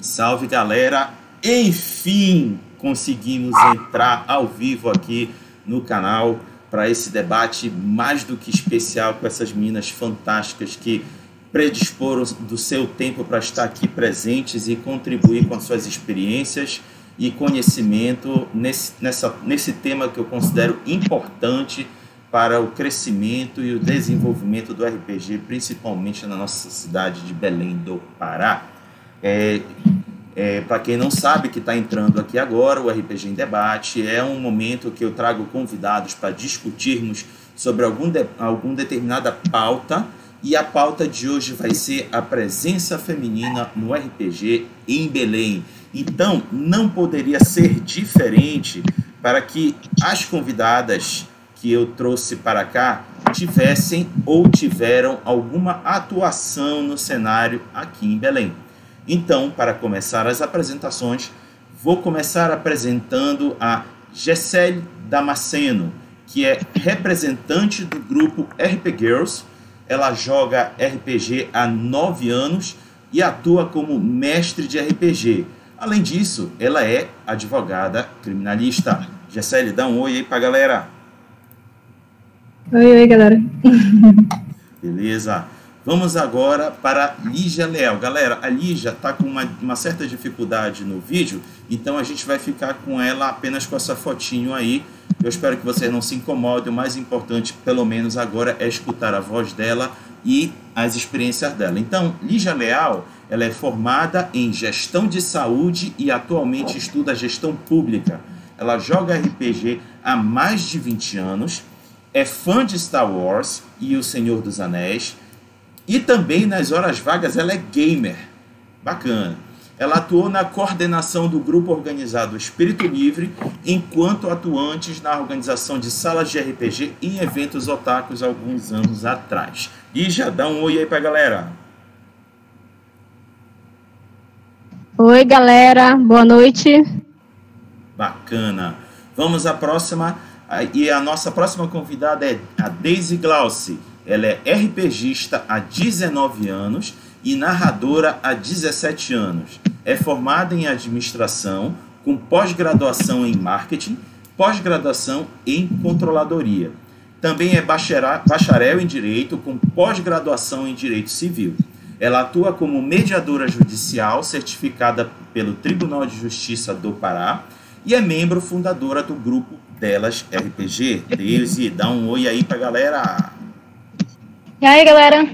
Salve galera! Enfim, conseguimos entrar ao vivo aqui no canal para esse debate mais do que especial com essas meninas fantásticas que predisporam do seu tempo para estar aqui presentes e contribuir com as suas experiências e conhecimento nesse, nessa, nesse tema que eu considero importante para o crescimento e o desenvolvimento do RPG, principalmente na nossa cidade de Belém do Pará. É, é, para quem não sabe que está entrando aqui agora, o RPG em Debate é um momento que eu trago convidados para discutirmos sobre algum, de, algum determinada pauta. E a pauta de hoje vai ser a presença feminina no RPG em Belém. Então, não poderia ser diferente para que as convidadas que eu trouxe para cá tivessem ou tiveram alguma atuação no cenário aqui em Belém. Então, para começar as apresentações, vou começar apresentando a Gessele Damasceno, que é representante do grupo RP Girls. Ela joga RPG há nove anos e atua como mestre de RPG. Além disso, ela é advogada criminalista. Gessele, dá um oi aí para a galera. Oi, oi, galera. Beleza. Vamos agora para Lígia Leal. Galera, a Lígia está com uma, uma, certa dificuldade no vídeo, então a gente vai ficar com ela apenas com essa fotinho aí. Eu espero que vocês não se incomodem. O mais importante, pelo menos agora, é escutar a voz dela e as experiências dela. Então, Lígia Leal, ela é formada em gestão de saúde e atualmente estuda gestão pública. Ela joga RPG há mais de 20 anos, é fã de Star Wars e O Senhor dos Anéis e também nas horas vagas ela é gamer. Bacana. Ela atuou na coordenação do grupo organizado Espírito Livre, enquanto atuantes na organização de salas de RPG e eventos otakus alguns anos atrás. E já dá um oi aí pra galera. Oi, galera. Boa noite. Bacana. Vamos à próxima. E a nossa próxima convidada é a Daisy Glauci. Ela é RPGista há 19 anos e narradora há 17 anos. É formada em administração, com pós-graduação em marketing, pós-graduação em controladoria. Também é bacharel em direito, com pós-graduação em direito civil. Ela atua como mediadora judicial certificada pelo Tribunal de Justiça do Pará e é membro fundadora do grupo Delas RPG. Daisy, dá um oi aí pra galera. E aí, galera?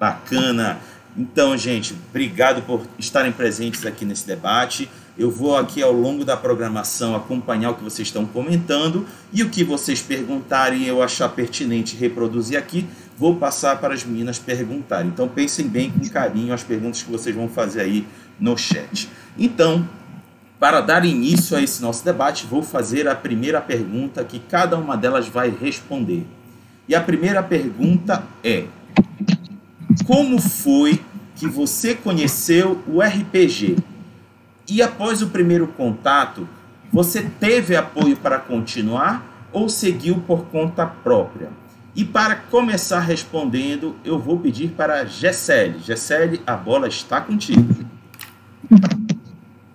Bacana. Então, gente, obrigado por estarem presentes aqui nesse debate. Eu vou aqui ao longo da programação acompanhar o que vocês estão comentando e o que vocês perguntarem eu achar pertinente reproduzir aqui, vou passar para as meninas perguntarem. Então pensem bem com carinho as perguntas que vocês vão fazer aí no chat. Então, para dar início a esse nosso debate, vou fazer a primeira pergunta que cada uma delas vai responder. E a primeira pergunta é: Como foi que você conheceu o RPG? E após o primeiro contato, você teve apoio para continuar ou seguiu por conta própria? E para começar respondendo, eu vou pedir para Gessele. Gessele, a bola está contigo.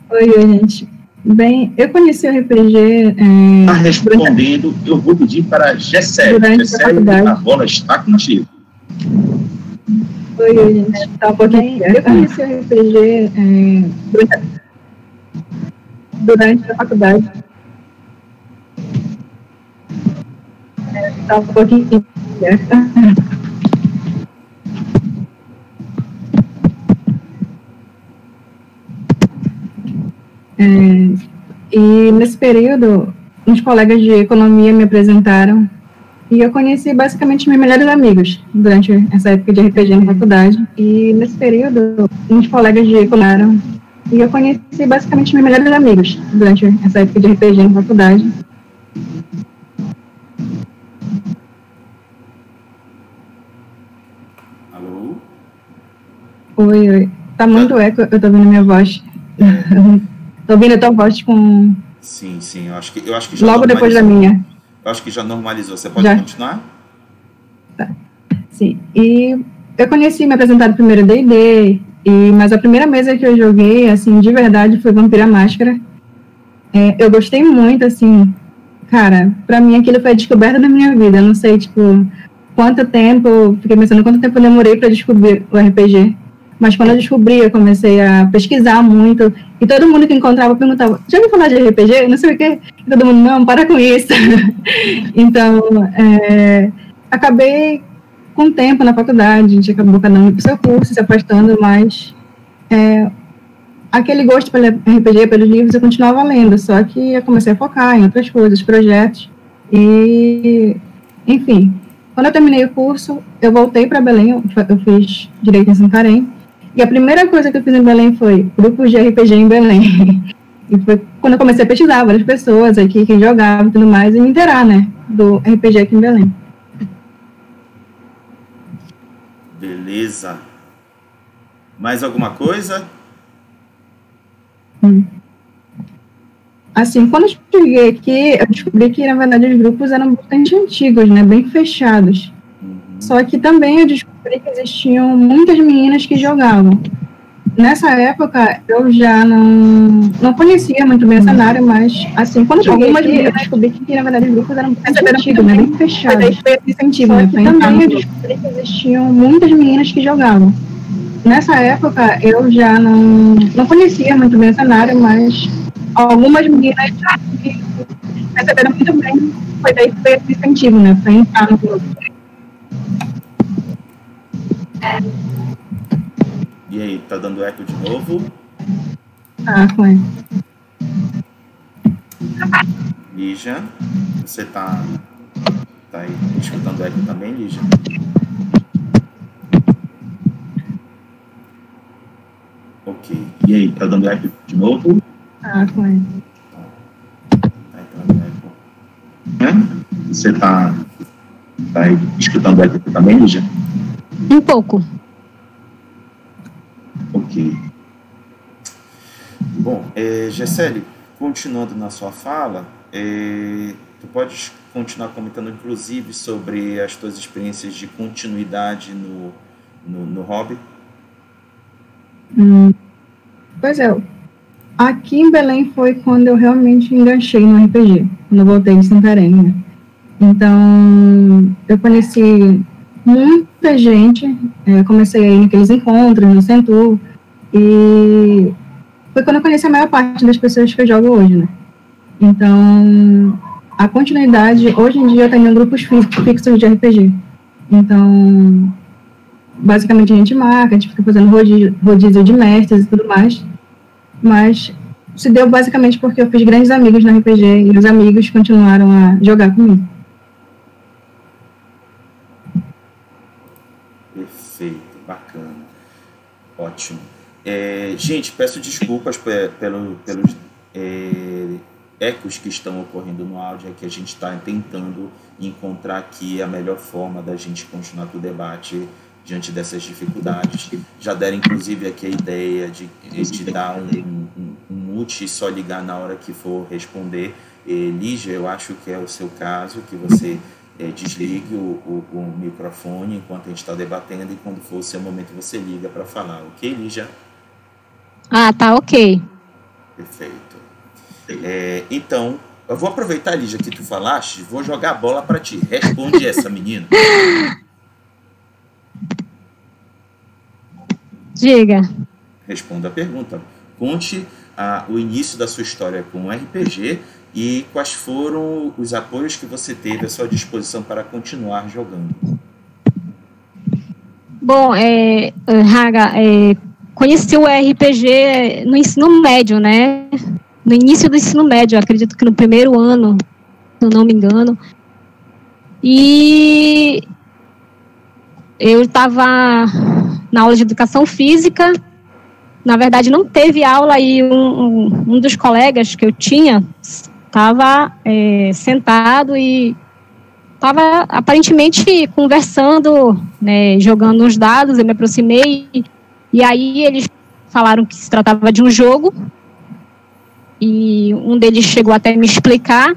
Oi, oi, gente. Bem, eu conheci o RPG. É, está respondendo, durante... eu vou pedir para Gessé. Durante a. A bola está contigo. Oi, oi, gente. Tá um pouquinho. Eu conheci o RPG é, durante, a... durante a faculdade. Está um pouquinho. É, e nesse período, uns colegas de economia me apresentaram e eu conheci basicamente meus melhores amigos durante essa época de RPG na faculdade. E nesse período, uns colegas de economia e eu conheci basicamente meus melhores amigos durante essa época de RPG na faculdade. Alô? Oi, oi. Tá muito eco, eu tô ouvindo minha voz. Tô ouvindo a tua voz com. Sim, sim. Eu acho que, eu acho que já Logo depois da minha. Eu acho que já normalizou. Você pode já. continuar? Tá. Sim. E eu conheci, me apresentaram primeiro D&D, E, mas a primeira mesa que eu joguei, assim, de verdade, foi Vampira Máscara. É, eu gostei muito, assim, cara, pra mim aquilo foi a descoberta da minha vida. Eu não sei, tipo, quanto tempo, fiquei pensando quanto tempo eu demorei para descobrir o RPG. Mas quando eu descobri, eu comecei a pesquisar muito. E todo mundo que encontrava perguntava: já ouviu falar de RPG? Não sei o quê. E todo mundo, não, para com isso. então, é, acabei com o tempo na faculdade, a gente acabou cada um pro seu curso, se afastando, mas é, aquele gosto pelo RPG, pelos livros, eu continuava lendo, só que eu comecei a focar em outras coisas, projetos, e, enfim, quando eu terminei o curso, eu voltei para Belém, eu fiz Direito em Santarém, e a primeira coisa que eu fiz em Belém foi grupos de RPG em Belém. E foi quando eu comecei a pesquisar várias pessoas aqui, quem jogava e tudo mais, e me inteirar, né, do RPG aqui em Belém. Beleza. Mais alguma coisa? Hum. Assim, quando eu cheguei aqui, eu descobri que, na verdade, os grupos eram bastante antigos, né? Bem fechados. Uhum. Só que também eu descobri que existiam muitas meninas que jogavam nessa época eu já não, não conhecia muito bem o cenário, mas assim, quando eu algumas eu descobri que na verdade os grupos eram bem antigos, né? Bem fechados. Foi incentivo, né? também eu descobri que existiam muitas meninas que jogavam. Nessa época eu já não, não conhecia muito bem o cenário, mas algumas meninas já receberam muito bem. Foi daí que foi esse incentivo, né? Para entrar no grupo. E aí, tá dando eco de novo? Ah, foi. Lígia, você tá, tá aí escutando eco também, Lígia? Ok. E aí, tá dando eco de novo? Ah, foi. Tá dando eco. É? Você tá, tá aí escutando eco também, Lígia? Um pouco. Ok. Bom, é, Gessele, continuando na sua fala, é, tu podes continuar comentando, inclusive, sobre as tuas experiências de continuidade no, no, no hobby? Hum, pois é, aqui em Belém foi quando eu realmente enganchei no RPG, quando eu voltei de Santarém, né? Então, eu conheci muita gente. É, comecei aí naqueles encontros no Centur. E foi quando eu conheci a maior parte das pessoas que eu jogo hoje, né? Então, a continuidade, hoje em dia eu tenho grupos fixos de RPG. Então, basicamente a gente marca, a gente fica fazendo rodízio, rodízio de mestres e tudo mais. Mas se deu basicamente porque eu fiz grandes amigos no RPG e os amigos continuaram a jogar comigo. Ótimo. É, gente, peço desculpas pelo, pelos é, ecos que estão ocorrendo no áudio, é que a gente está tentando encontrar aqui a melhor forma da gente continuar o debate diante dessas dificuldades. Já deram, inclusive, aqui a ideia de, de dar um, um, um mute e só ligar na hora que for responder. E, Lígia, eu acho que é o seu caso, que você é, desligue o, o, o, microfone enquanto a gente está debatendo e quando for o seu momento você liga para falar, ok, Lígia? Ah, tá ok. Perfeito. É, então, eu vou aproveitar, Lígia, que tu falaste, vou jogar a bola para ti. Responde essa, menina. Diga. Responda a pergunta. Conte a, o início da sua história com o RPG e quais foram os apoios que você teve à sua disposição para continuar jogando? Bom, é, Raga, é, conheci o RPG no ensino médio, né? No início do ensino médio, acredito que no primeiro ano, se não me engano. E eu estava na aula de educação física. Na verdade, não teve aula e um, um, um dos colegas que eu tinha estava é, sentado e estava aparentemente conversando, né, jogando uns dados. Eu me aproximei e aí eles falaram que se tratava de um jogo e um deles chegou até me explicar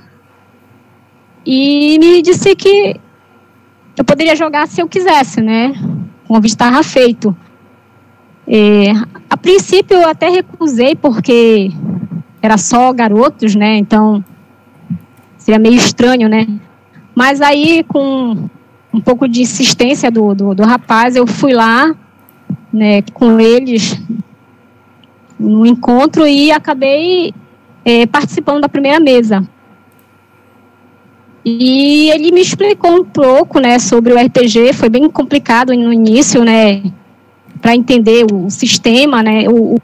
e me disse que eu poderia jogar se eu quisesse, né? O convite estava feito. É, a princípio eu até recusei porque era só garotos, né? Então seria meio estranho, né? Mas aí com um pouco de insistência do, do, do rapaz, eu fui lá, né, com eles no encontro e acabei é, participando da primeira mesa. E ele me explicou um pouco, né, sobre o RPG. Foi bem complicado no início, né, para entender o sistema, né. O, o,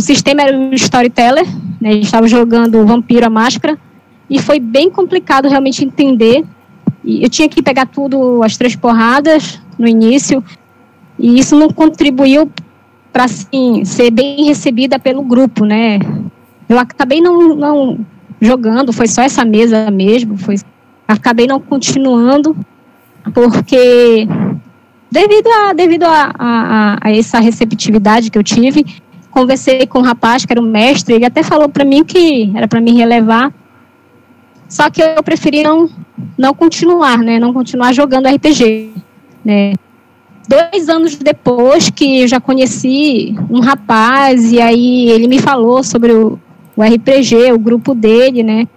sistema era o storyteller, né. A gente estava jogando o Vampiro a Máscara e foi bem complicado realmente entender. E eu tinha que pegar tudo as três porradas no início e isso não contribuiu para assim ser bem recebida pelo grupo, né. Eu acabei não, não jogando, foi só essa mesa mesmo, foi acabei não continuando porque devido a devido a, a, a essa receptividade que eu tive, conversei com um rapaz que era o mestre, ele até falou para mim que era para me relevar. Só que eu preferi não não continuar, né, não continuar jogando RPG, né? Dois anos depois que eu já conheci um rapaz e aí ele me falou sobre o, o RPG, o grupo dele, né?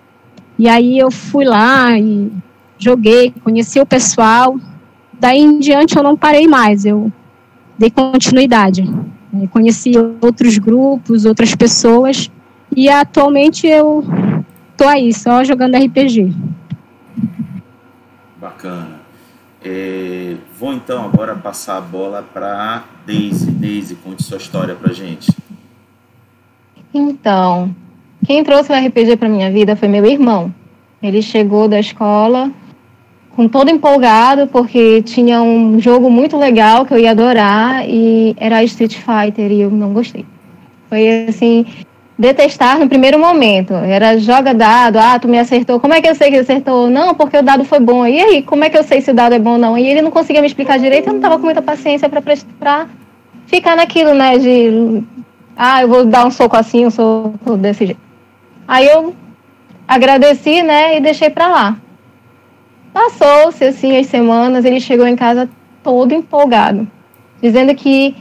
E aí eu fui lá e joguei, conheci o pessoal. Daí em diante eu não parei mais, eu dei continuidade. É, conheci outros grupos, outras pessoas e atualmente eu tô aí só jogando RPG. Bacana. É, vou então agora passar a bola para Daisy. Daisy, conte sua história para gente. Então, quem trouxe o RPG para minha vida foi meu irmão. Ele chegou da escola com todo empolgado porque tinha um jogo muito legal que eu ia adorar e era Street Fighter e eu não gostei. Foi assim, detestar no primeiro momento. Era joga dado, ah, tu me acertou. Como é que eu sei que acertou? Não, porque o dado foi bom. E aí, como é que eu sei se o dado é bom ou não? E ele não conseguia me explicar direito, eu não estava com muita paciência para ficar naquilo, né, de ah, eu vou dar um soco assim, um soco desse jeito. Aí eu agradeci, né, e deixei para lá. Passou-se assim as semanas, ele chegou em casa todo empolgado, dizendo que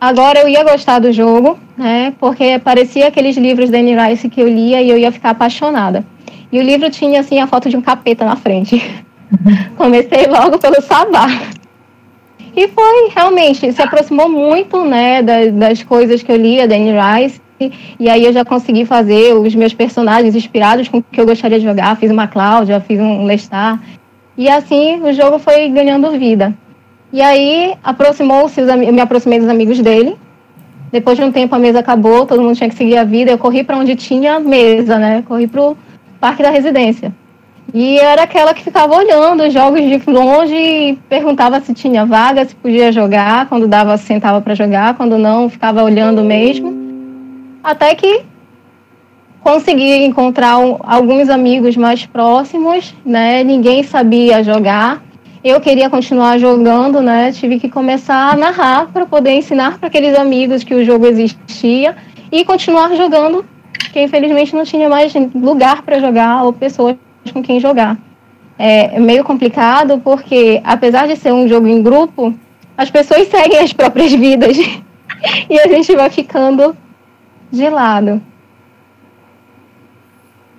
agora eu ia gostar do jogo, né, porque parecia aqueles livros da Anne Rice que eu lia e eu ia ficar apaixonada. E o livro tinha assim a foto de um capeta na frente. Comecei logo pelo Sabá. E foi, realmente, se aproximou muito, né, das, das coisas que eu lia da Anne Rice e aí eu já consegui fazer os meus personagens inspirados com o que eu gostaria de jogar. Fiz uma Cláudia, fiz um Lestar. E assim o jogo foi ganhando vida. E aí aproximou-se, eu me aproximei dos amigos dele. Depois de um tempo a mesa acabou, todo mundo tinha que seguir a vida. Eu corri para onde tinha mesa, né? Corri para o parque da residência. E era aquela que ficava olhando os jogos de longe e perguntava se tinha vaga, se podia jogar. Quando dava, sentava para jogar. Quando não, ficava olhando mesmo. Até que consegui encontrar um, alguns amigos mais próximos, né? Ninguém sabia jogar. Eu queria continuar jogando, né? Tive que começar a narrar para poder ensinar para aqueles amigos que o jogo existia e continuar jogando, que infelizmente não tinha mais lugar para jogar ou pessoas com quem jogar. É meio complicado porque, apesar de ser um jogo em grupo, as pessoas seguem as próprias vidas e a gente vai ficando de lado.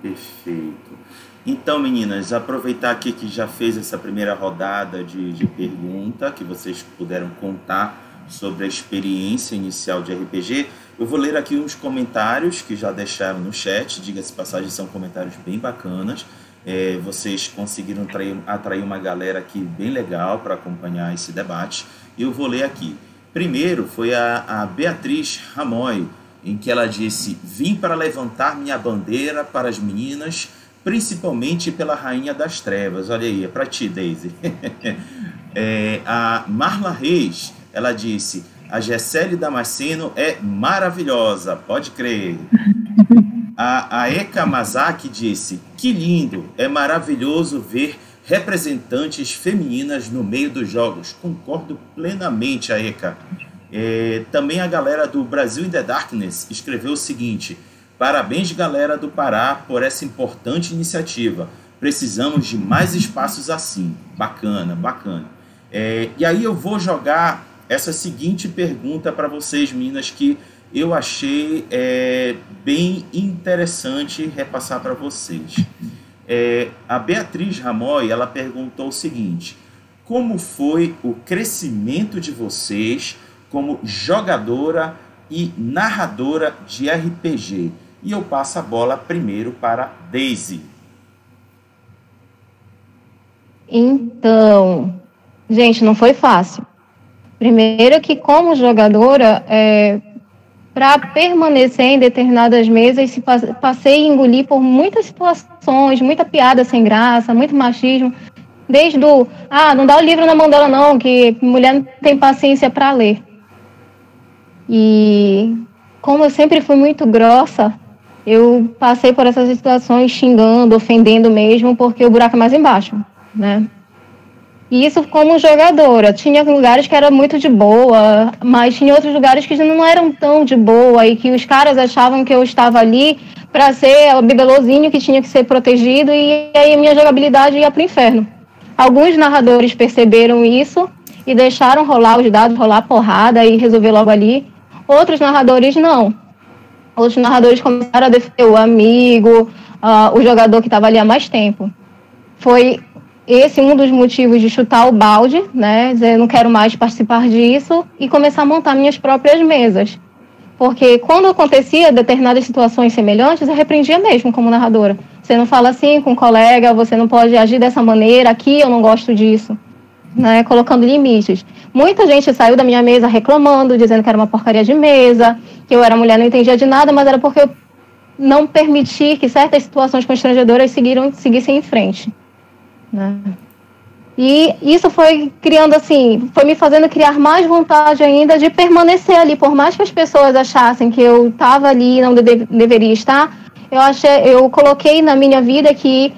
Perfeito. Então, meninas, aproveitar aqui que já fez essa primeira rodada de, de pergunta, que vocês puderam contar sobre a experiência inicial de RPG. Eu vou ler aqui uns comentários que já deixaram no chat, diga-se passagem, são comentários bem bacanas. É, vocês conseguiram atrair, atrair uma galera aqui bem legal para acompanhar esse debate. Eu vou ler aqui. Primeiro foi a, a Beatriz Ramoy em que ela disse: Vim para levantar minha bandeira para as meninas, principalmente pela Rainha das Trevas. Olha aí, é para ti, Daisy. é, a Marla Reis, ela disse: A Gessele Damasceno é maravilhosa, pode crer. A, a Eka Mazaki disse: Que lindo, é maravilhoso ver representantes femininas no meio dos jogos. Concordo plenamente, a Eka. É, também a galera do Brasil in the Darkness escreveu o seguinte: Parabéns, galera do Pará, por essa importante iniciativa. Precisamos de mais espaços assim. Bacana, bacana. É, e aí eu vou jogar essa seguinte pergunta para vocês, meninas, que eu achei é, bem interessante repassar para vocês. É, a Beatriz Ramoy, ela perguntou o seguinte, como foi o crescimento de vocês como jogadora e narradora de RPG? E eu passo a bola primeiro para Daisy. Então, gente, não foi fácil. Primeiro que como jogadora, é, para permanecer em determinadas mesas, se passei a engolir por muitas situações, muita piada sem graça, muito machismo, desde o, ah, não dá o livro na mão dela não, que mulher não tem paciência para ler. E como eu sempre fui muito grossa, eu passei por essas situações xingando, ofendendo mesmo, porque o buraco é mais embaixo, né? E isso como jogadora. Tinha lugares que era muito de boa, mas tinha outros lugares que não eram tão de boa e que os caras achavam que eu estava ali para ser o bibelozinho que tinha que ser protegido e aí minha jogabilidade ia para o inferno. Alguns narradores perceberam isso e deixaram rolar os dados, rolar porrada e resolver logo ali. Outros narradores não. Outros narradores começaram a defender o amigo, uh, o jogador que estava ali há mais tempo. Foi esse um dos motivos de chutar o balde, né? Dizer, não quero mais participar disso e começar a montar minhas próprias mesas. Porque quando acontecia determinadas situações semelhantes, eu repreendia mesmo como narradora. Você não fala assim com um colega, você não pode agir dessa maneira, aqui eu não gosto disso. Né, colocando limites. Muita gente saiu da minha mesa reclamando, dizendo que era uma porcaria de mesa, que eu era mulher, não entendia de nada, mas era porque eu não permiti que certas situações constrangedoras seguiram, seguissem em frente. Né? E isso foi criando assim, foi me fazendo criar mais vontade ainda de permanecer ali, por mais que as pessoas achassem que eu estava ali e não deve, deveria estar, eu achei, eu coloquei na minha vida que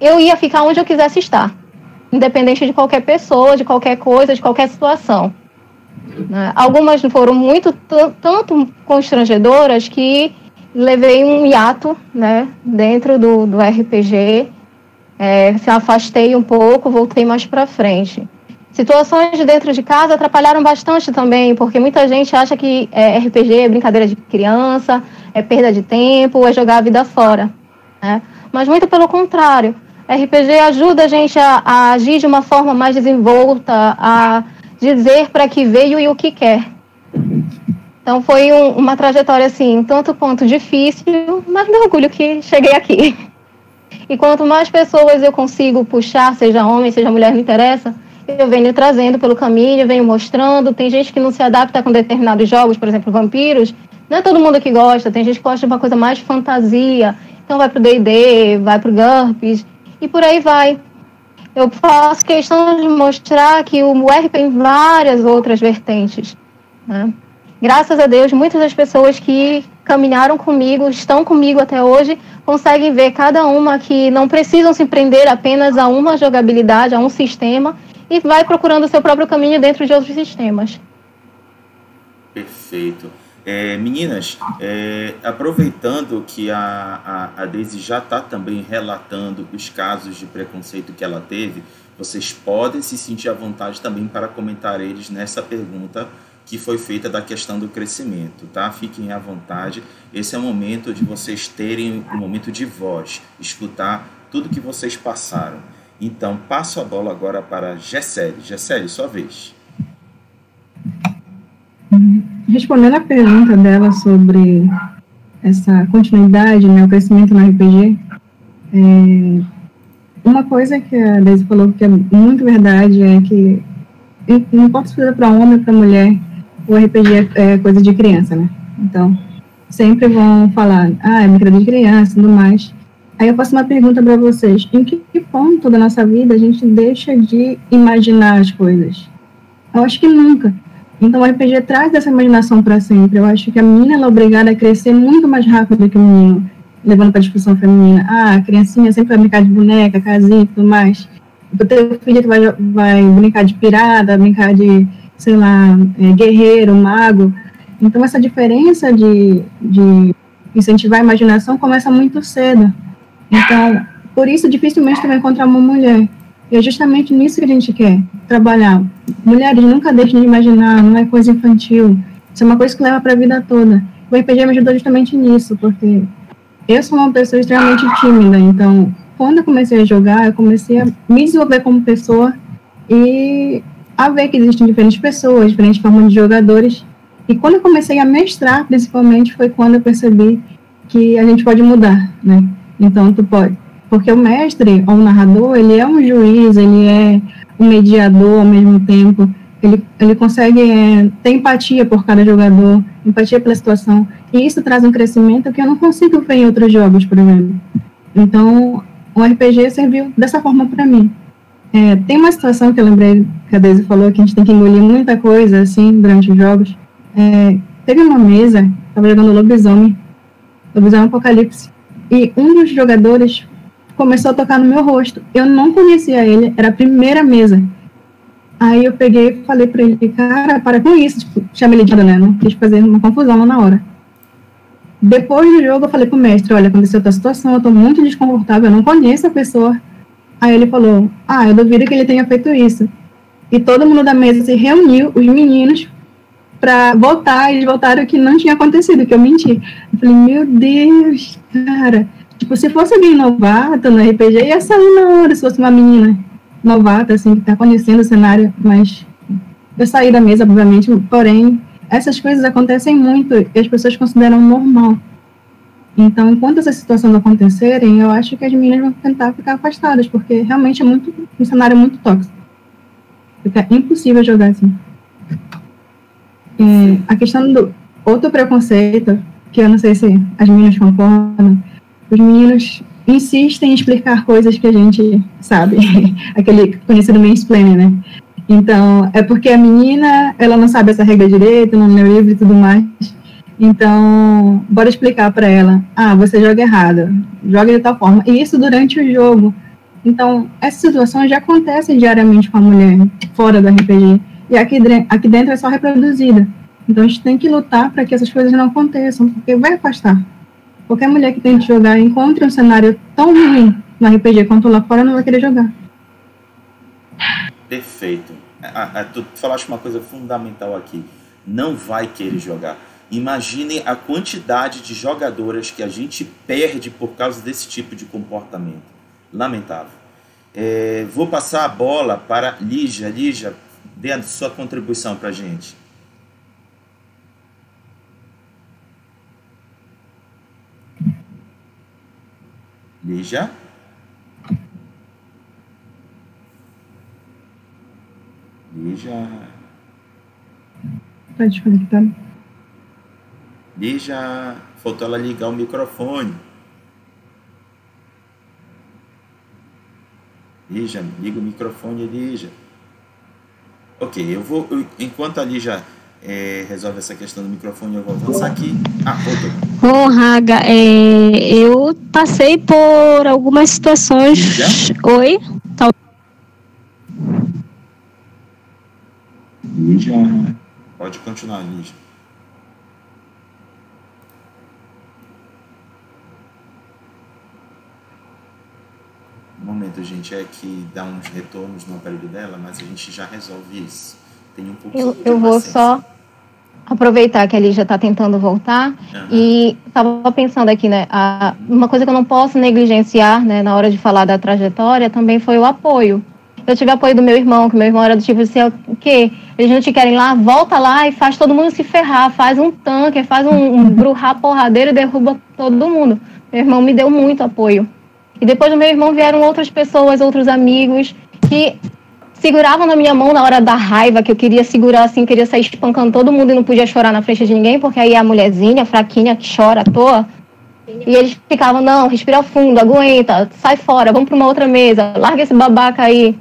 eu ia ficar onde eu quisesse estar, independente de qualquer pessoa, de qualquer coisa, de qualquer situação. Né? Algumas foram muito tanto constrangedoras que levei um hiato, né, dentro do, do RPG é, se afastei um pouco, voltei mais para frente. Situações de dentro de casa atrapalharam bastante também, porque muita gente acha que é, RPG é brincadeira de criança, é perda de tempo, é jogar a vida fora. Né? Mas muito pelo contrário. RPG ajuda a gente a, a agir de uma forma mais desenvolta, a dizer para que veio e o que quer. Então foi um, uma trajetória assim, tanto quanto difícil, mas me orgulho que cheguei aqui. E quanto mais pessoas eu consigo puxar, seja homem, seja mulher, não interessa, eu venho trazendo pelo caminho, venho mostrando. Tem gente que não se adapta com determinados jogos, por exemplo, vampiros. Não é todo mundo que gosta, tem gente que gosta de uma coisa mais fantasia. Então vai pro D&D, vai pro GURPS e por aí vai. Eu faço questão de mostrar que o RP tem várias outras vertentes. Né? Graças a Deus, muitas das pessoas que caminharam comigo, estão comigo até hoje, conseguem ver cada uma que não precisam se prender apenas a uma jogabilidade, a um sistema, e vai procurando o seu próprio caminho dentro de outros sistemas. Perfeito. É, meninas, é, aproveitando que a, a, a já está também relatando os casos de preconceito que ela teve, vocês podem se sentir à vontade também para comentar eles nessa pergunta que foi feita da questão do crescimento, tá? Fiquem à vontade. Esse é o momento de vocês terem um momento de voz, escutar tudo que vocês passaram. Então, passo a bola agora para Gessele. Gessele, sua vez. Respondendo a pergunta dela sobre essa continuidade, né, o crescimento no RPG, é, uma coisa que a Daisy falou que é muito verdade é que não importa se para homem ou para mulher, o RPG é, é coisa de criança, né? Então, sempre vão falar, ah, é brincadeira de criança e tudo mais. Aí eu faço uma pergunta para vocês: em que, ponto da nossa vida a gente deixa de imaginar as coisas? Eu acho que nunca. Então o RPG traz essa imaginação para sempre. Eu acho que a menina é obrigada a crescer muito mais rápido que o menino, levando para a discussão feminina. Ah, a criancinha sempre vai brincar de boneca, casinha e tudo mais. O teu filho vai, vai brincar de pirada, brincar de sei lá, é, guerreiro, mago. Então, essa diferença de, de incentivar a imaginação começa muito cedo. Então, por isso, dificilmente tu vai encontrar uma mulher E é justamente nisso que a gente quer trabalhar. Mulheres, nunca deixem de imaginar, não é coisa infantil. Isso é uma coisa que leva para a vida toda. O RPG me ajudou justamente nisso, porque eu sou uma pessoa extremamente tímida, então, quando eu comecei a jogar, eu comecei a me desenvolver como pessoa e a ver que existem diferentes pessoas, diferentes formas de jogadores. E quando eu comecei a mestrar, principalmente, foi quando eu percebi que a gente pode mudar, né? Então, tu pode. Porque o mestre, ou o narrador, ele é um juiz, ele é um mediador ao mesmo tempo. Ele, ele consegue é, ter empatia por cada jogador, empatia pela situação. E isso traz um crescimento que eu não consigo ver em outros jogos, por exemplo. Então, o RPG serviu dessa forma para mim. É, tem uma situação que eu lembrei que a Daisy falou que a gente tem que engolir muita coisa, assim, durante os jogos. É, teve uma mesa, estava jogando Lobisomem, Lobisomem Apocalipse, e um dos jogadores começou a tocar no meu rosto. Eu não conhecia ele, era a primeira mesa. Aí eu peguei e falei pra ele, cara, para com isso, tipo, chamei ele de né? Não quis fazer uma confusão lá na hora. Depois do jogo, eu falei pro mestre, olha, aconteceu outra situação, eu tô muito desconfortável, eu não conheço a pessoa. Aí ele falou, ah, eu duvido que ele tenha feito isso. E todo mundo da mesa se reuniu, os meninos, para voltar, eles voltaram que não tinha acontecido, que eu menti. Eu falei, meu Deus, cara. Tipo, se fosse alguém novato no RPG, ia sair na hora, se fosse uma menina novata, assim, que tá conhecendo o cenário, mas eu saí da mesa, obviamente, porém, essas coisas acontecem muito e as pessoas consideram normal. Então, enquanto essas situações acontecerem, eu acho que as meninas vão tentar ficar afastadas, porque realmente é muito um cenário muito tóxico. Fica impossível jogar assim. É, a questão do outro preconceito, que eu não sei se as meninas concordam, os meninos insistem em explicar coisas que a gente sabe, aquele conhecido mansplaining, né? Então, é porque a menina, ela não sabe essa regra direito, não leu livro e tudo mais. Então, bora explicar para ela. Ah, você joga errado, joga de tal forma. E isso durante o jogo. Então, essa situação já acontece diariamente com a mulher, fora do RPG. E aqui, aqui dentro é só reproduzida. Então, a gente tem que lutar para que essas coisas não aconteçam, porque vai afastar. Qualquer mulher que tente jogar encontre um cenário tão ruim no RPG quanto lá fora, não vai querer jogar. Perfeito. A, a, tu falaste uma coisa fundamental aqui. Não vai querer jogar. Imagine a quantidade de jogadoras que a gente perde por causa desse tipo de comportamento. Lamentável. É, vou passar a bola para Lígia. Lígia, dê a sua contribuição para a gente. Lígia? Lígia? Tá desconectado. Lígia, faltou ela ligar o microfone. Lígia, liga o microfone, Lígia. Ok, eu vou. Eu, enquanto a Lígia é, resolve essa questão do microfone, eu vou avançar aqui. Ah, voltou. Bom, Raga, é, eu passei por algumas situações. Já? Oi? Tá... Lígia. Pode continuar, Lígia. Um momento, gente, é que dá uns retornos no aparelho dela, mas a gente já resolve isso. Tem um pouquinho Eu, eu vou só aproveitar que a Lígia está tentando voltar Aham. e estava pensando aqui, né? a- uma coisa que eu não posso negligenciar, né, na hora de falar da trajetória, também foi o apoio. Eu tive apoio do meu irmão, que meu irmão era do tipo assim, o quê? Eles não te querem lá, volta lá e faz todo mundo se ferrar, faz um tanque, faz um, um brurrar porradeiro e derruba todo mundo. Meu irmão me deu muito apoio. E depois do meu irmão vieram outras pessoas, outros amigos, que seguravam na minha mão na hora da raiva, que eu queria segurar assim, queria sair espancando todo mundo e não podia chorar na frente de ninguém, porque aí é a mulherzinha, fraquinha, que chora à toa. E eles ficavam, não, respira fundo, aguenta, sai fora, vamos para uma outra mesa, larga esse babaca aí.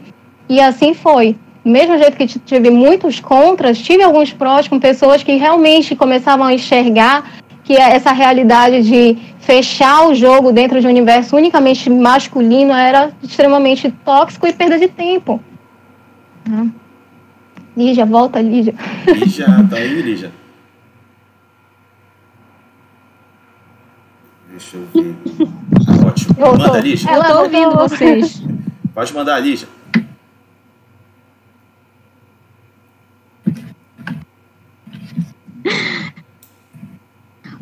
E assim foi. Mesmo jeito que tive muitos contras, tive alguns prós com pessoas que realmente começavam a enxergar que essa realidade de fechar o jogo dentro de um universo unicamente masculino era extremamente tóxico e perda de tempo. Hum? Lígia, volta, Lígia. Lígia, tá aí, Lígia? Deixa eu ver. Ótimo. Manda, Lígia. Ela tá ouvindo vocês. Pode mandar, Lígia.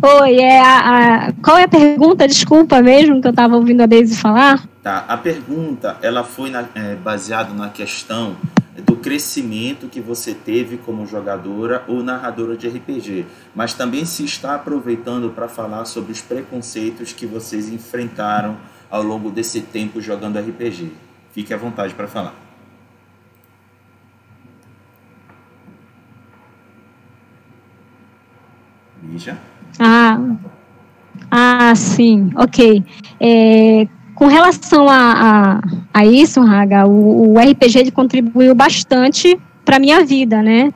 Oi, é a, a, qual é a pergunta? Desculpa mesmo que eu estava ouvindo a Daisy falar. Tá, a pergunta ela foi é, baseada na questão do crescimento que você teve como jogadora ou narradora de RPG, mas também se está aproveitando para falar sobre os preconceitos que vocês enfrentaram ao longo desse tempo jogando RPG. Fique à vontade para falar. Lígia? Ah, ah, sim, ok. É, com relação a, a, a isso, Raga, o, o, RPG ele contribuiu bastante para minha vida, né?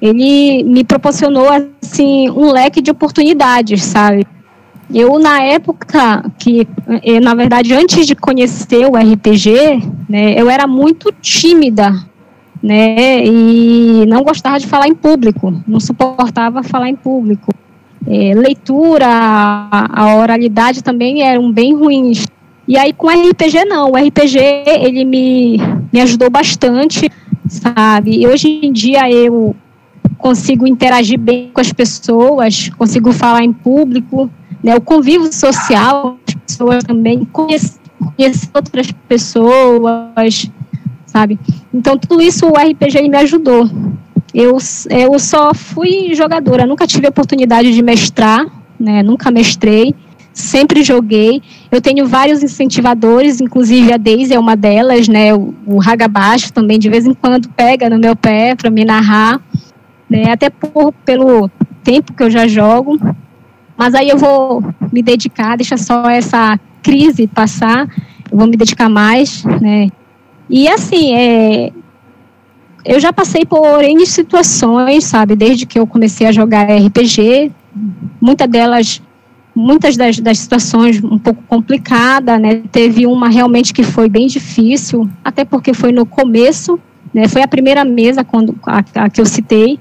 Ele me proporcionou assim um leque de oportunidades, sabe? Eu na época que, eh, na verdade, antes de conhecer o RPG, né, eu era muito tímida, né? E não gostava de falar em público, não suportava falar em público. É, leitura, a, oralidade também eram bem ruins. E aí com RPG não, o RPG ele me, me ajudou bastante, sabe? E hoje em dia eu consigo interagir bem com as pessoas, consigo falar em público, né? O convívio social, as pessoas também conhecer, conhecer outras pessoas, sabe? Então tudo isso o RPG me ajudou. Eu, eu só fui jogadora, nunca tive a oportunidade de mestrar, né? Nunca mestrei sempre joguei. Eu tenho vários incentivadores, inclusive a Deise é uma delas, né? O, o Raga Baixo também de vez em quando pega no meu pé para me narrar, né? Até por, pelo tempo que eu já jogo. Mas aí eu vou me dedicar, deixa só essa crise passar, eu vou me dedicar mais, né? E assim, é, eu já passei por N situações, sabe, desde que eu comecei a jogar RPG, muitas delas muitas das, das situações um pouco complicada, né? Teve uma realmente que foi bem difícil, até porque foi no começo, né? Foi a primeira mesa quando a, a que eu citei.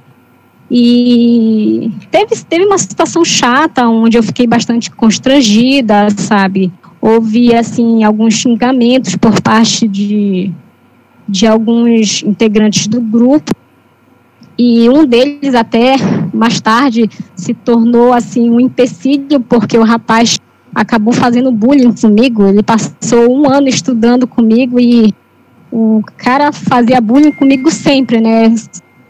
E teve, teve uma situação chata onde eu fiquei bastante constrangida, sabe? Houve, assim, alguns xingamentos por parte de, de alguns integrantes do grupo e um deles até mais tarde se tornou assim um empecilho porque o rapaz acabou fazendo bullying comigo. Ele passou um ano estudando comigo e o cara fazia bullying comigo sempre, né?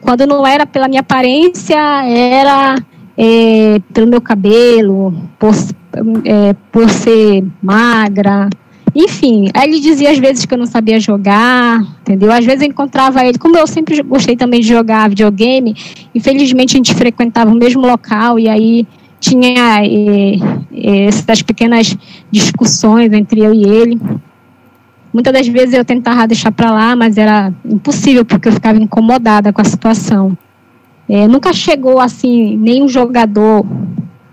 Quando não era pela minha aparência, era é, pelo meu cabelo, por, é, por ser magra, enfim, aí ele dizia às vezes que eu não sabia jogar, entendeu? Às vezes eu encontrava ele, como eu sempre gostei também de jogar videogame, infelizmente a gente frequentava o mesmo local e aí tinha eh, eh, essas pequenas discussões entre eu e ele. Muitas das vezes eu tentava deixar para lá, mas era impossível porque eu ficava incomodada com a situação. É, nunca chegou assim nenhum jogador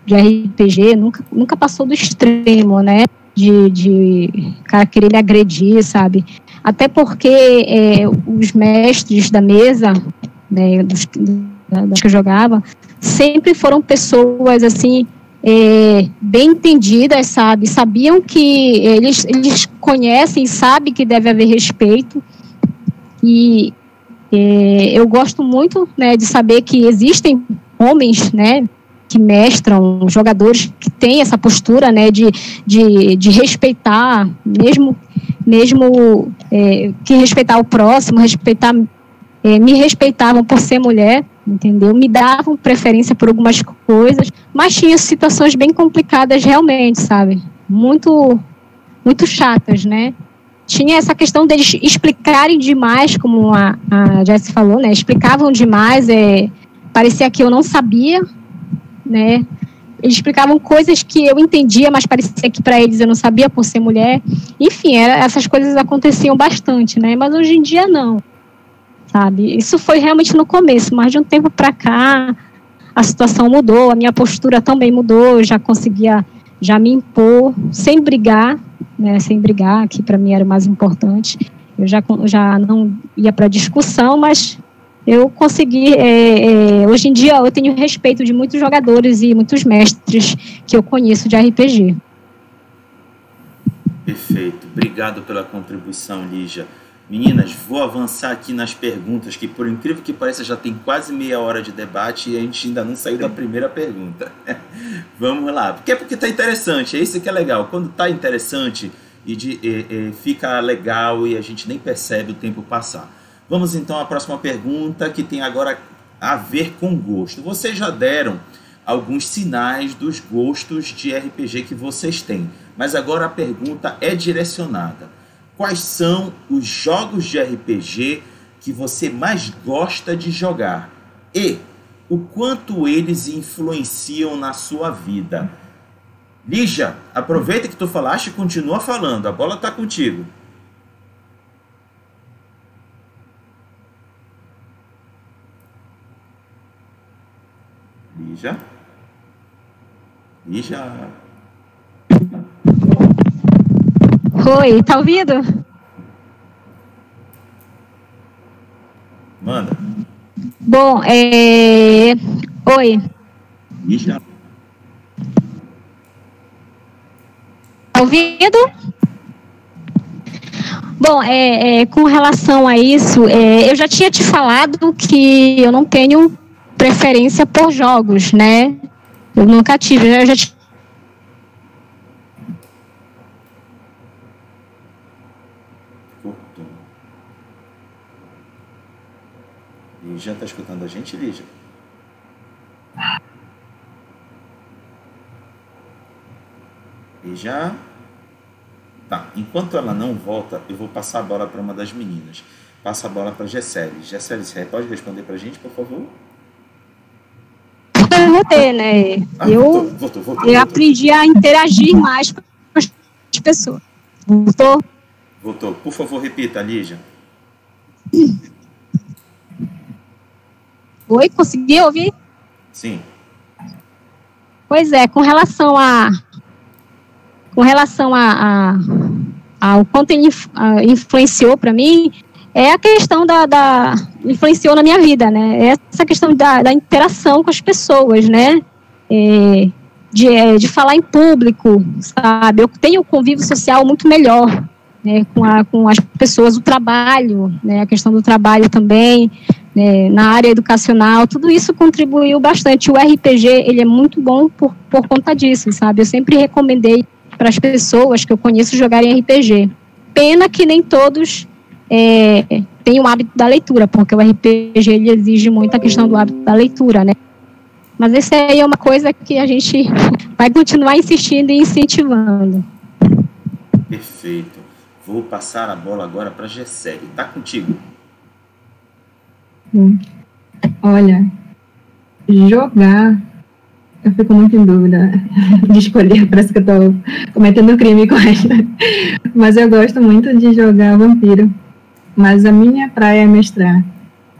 de RPG, nunca, nunca passou do extremo, né? De, de cara querer agredir, sabe? Até porque é, os mestres da mesa, né, dos, das que eu jogava, sempre foram pessoas assim é, bem entendidas, sabe? Sabiam que eles, eles conhecem, sabem que deve haver respeito. E é, eu gosto muito né, de saber que existem homens, né, que mestram, jogadores que têm essa postura né, de, de, de respeitar, mesmo, mesmo é, que respeitar o próximo, respeitar, é, me respeitavam por ser mulher, entendeu? Me davam preferência por algumas coisas, mas tinha situações bem complicadas realmente, sabe? Muito, muito chatas, né? Tinha essa questão deles explicarem demais, como a, a Jess falou, né? Explicavam demais, é, parecia que eu não sabia, né? Eles explicavam coisas que eu entendia, mas parecia que para eles eu não sabia por ser mulher. Enfim, era, essas coisas aconteciam bastante, né? Mas hoje em dia não, sabe? Isso foi realmente no começo, mas de um tempo para cá a situação mudou, a minha postura também mudou, eu já conseguia já me impor sem brigar, né? Sem brigar, que para mim era o mais importante. Eu já, já não ia para discussão, mas eu consegui. É, é, hoje em dia, eu tenho respeito de muitos jogadores e muitos mestres que eu conheço de RPG. Perfeito. Obrigado pela contribuição, Lígia. Meninas, vou avançar aqui nas perguntas, que por incrível que pareça já tem quase meia hora de debate e a gente ainda não saiu da primeira pergunta. Vamos lá. Porque é porque está interessante, é isso que é legal. Quando está interessante e, de, e, e fica legal e a gente nem percebe o tempo passar. Vamos então à próxima pergunta, que tem agora a ver com gosto. Vocês já deram alguns sinais dos gostos de RPG que vocês têm, mas agora a pergunta é direcionada quais são os jogos de RPG que você mais gosta de jogar e o quanto eles influenciam na sua vida. Lígia, aproveita que tu falaste e continua falando, a bola está contigo. Lígia? Lígia? Oi, tá ouvindo? Manda. Bom, é... Oi. Ixi. Tá ouvindo? Bom, é, é, com relação a isso, é, eu já tinha te falado que eu não tenho preferência por jogos, né? Eu nunca tive, eu já Lígia está escutando a gente, Lígia? Lígia? Tá, enquanto ela não volta, eu vou passar a bola para uma das meninas. Passa a bola para Gessele. Gessele, você pode responder para a gente, por favor? Eu votei, né? Ah, eu, voltou, voltou, voltou, eu aprendi a interagir mais com as pessoas. Voltou? Voltou. Por favor, repita, Lígia. Oi, conseguiu ouvir? Sim. Pois é, com relação a com relação a, a ao quanto ele influenciou para mim, é a questão da, da, influenciou na minha vida, né? É essa questão da, da interação com as pessoas, né? É, de, é, de falar em público, sabe? Eu tenho um convívio social muito melhor né, com, a, com as pessoas, o trabalho, né, a questão do trabalho também, né, na área educacional, tudo isso contribuiu bastante. O RPG, ele é muito bom por, por conta disso, sabe? Eu sempre recomendei para as pessoas que eu conheço jogarem RPG. Pena que nem todos é, têm o hábito da leitura, porque o RPG ele exige muito a questão do hábito da leitura, né? Mas isso aí é uma coisa que a gente vai continuar insistindo e incentivando. Perfeito. Vou passar a bola agora para a Gessele. Tá contigo. Olha, jogar, eu fico muito em dúvida de escolher, parece que eu estou cometendo crime com ela. Mas eu gosto muito de jogar vampiro. Mas a minha praia é mestrar.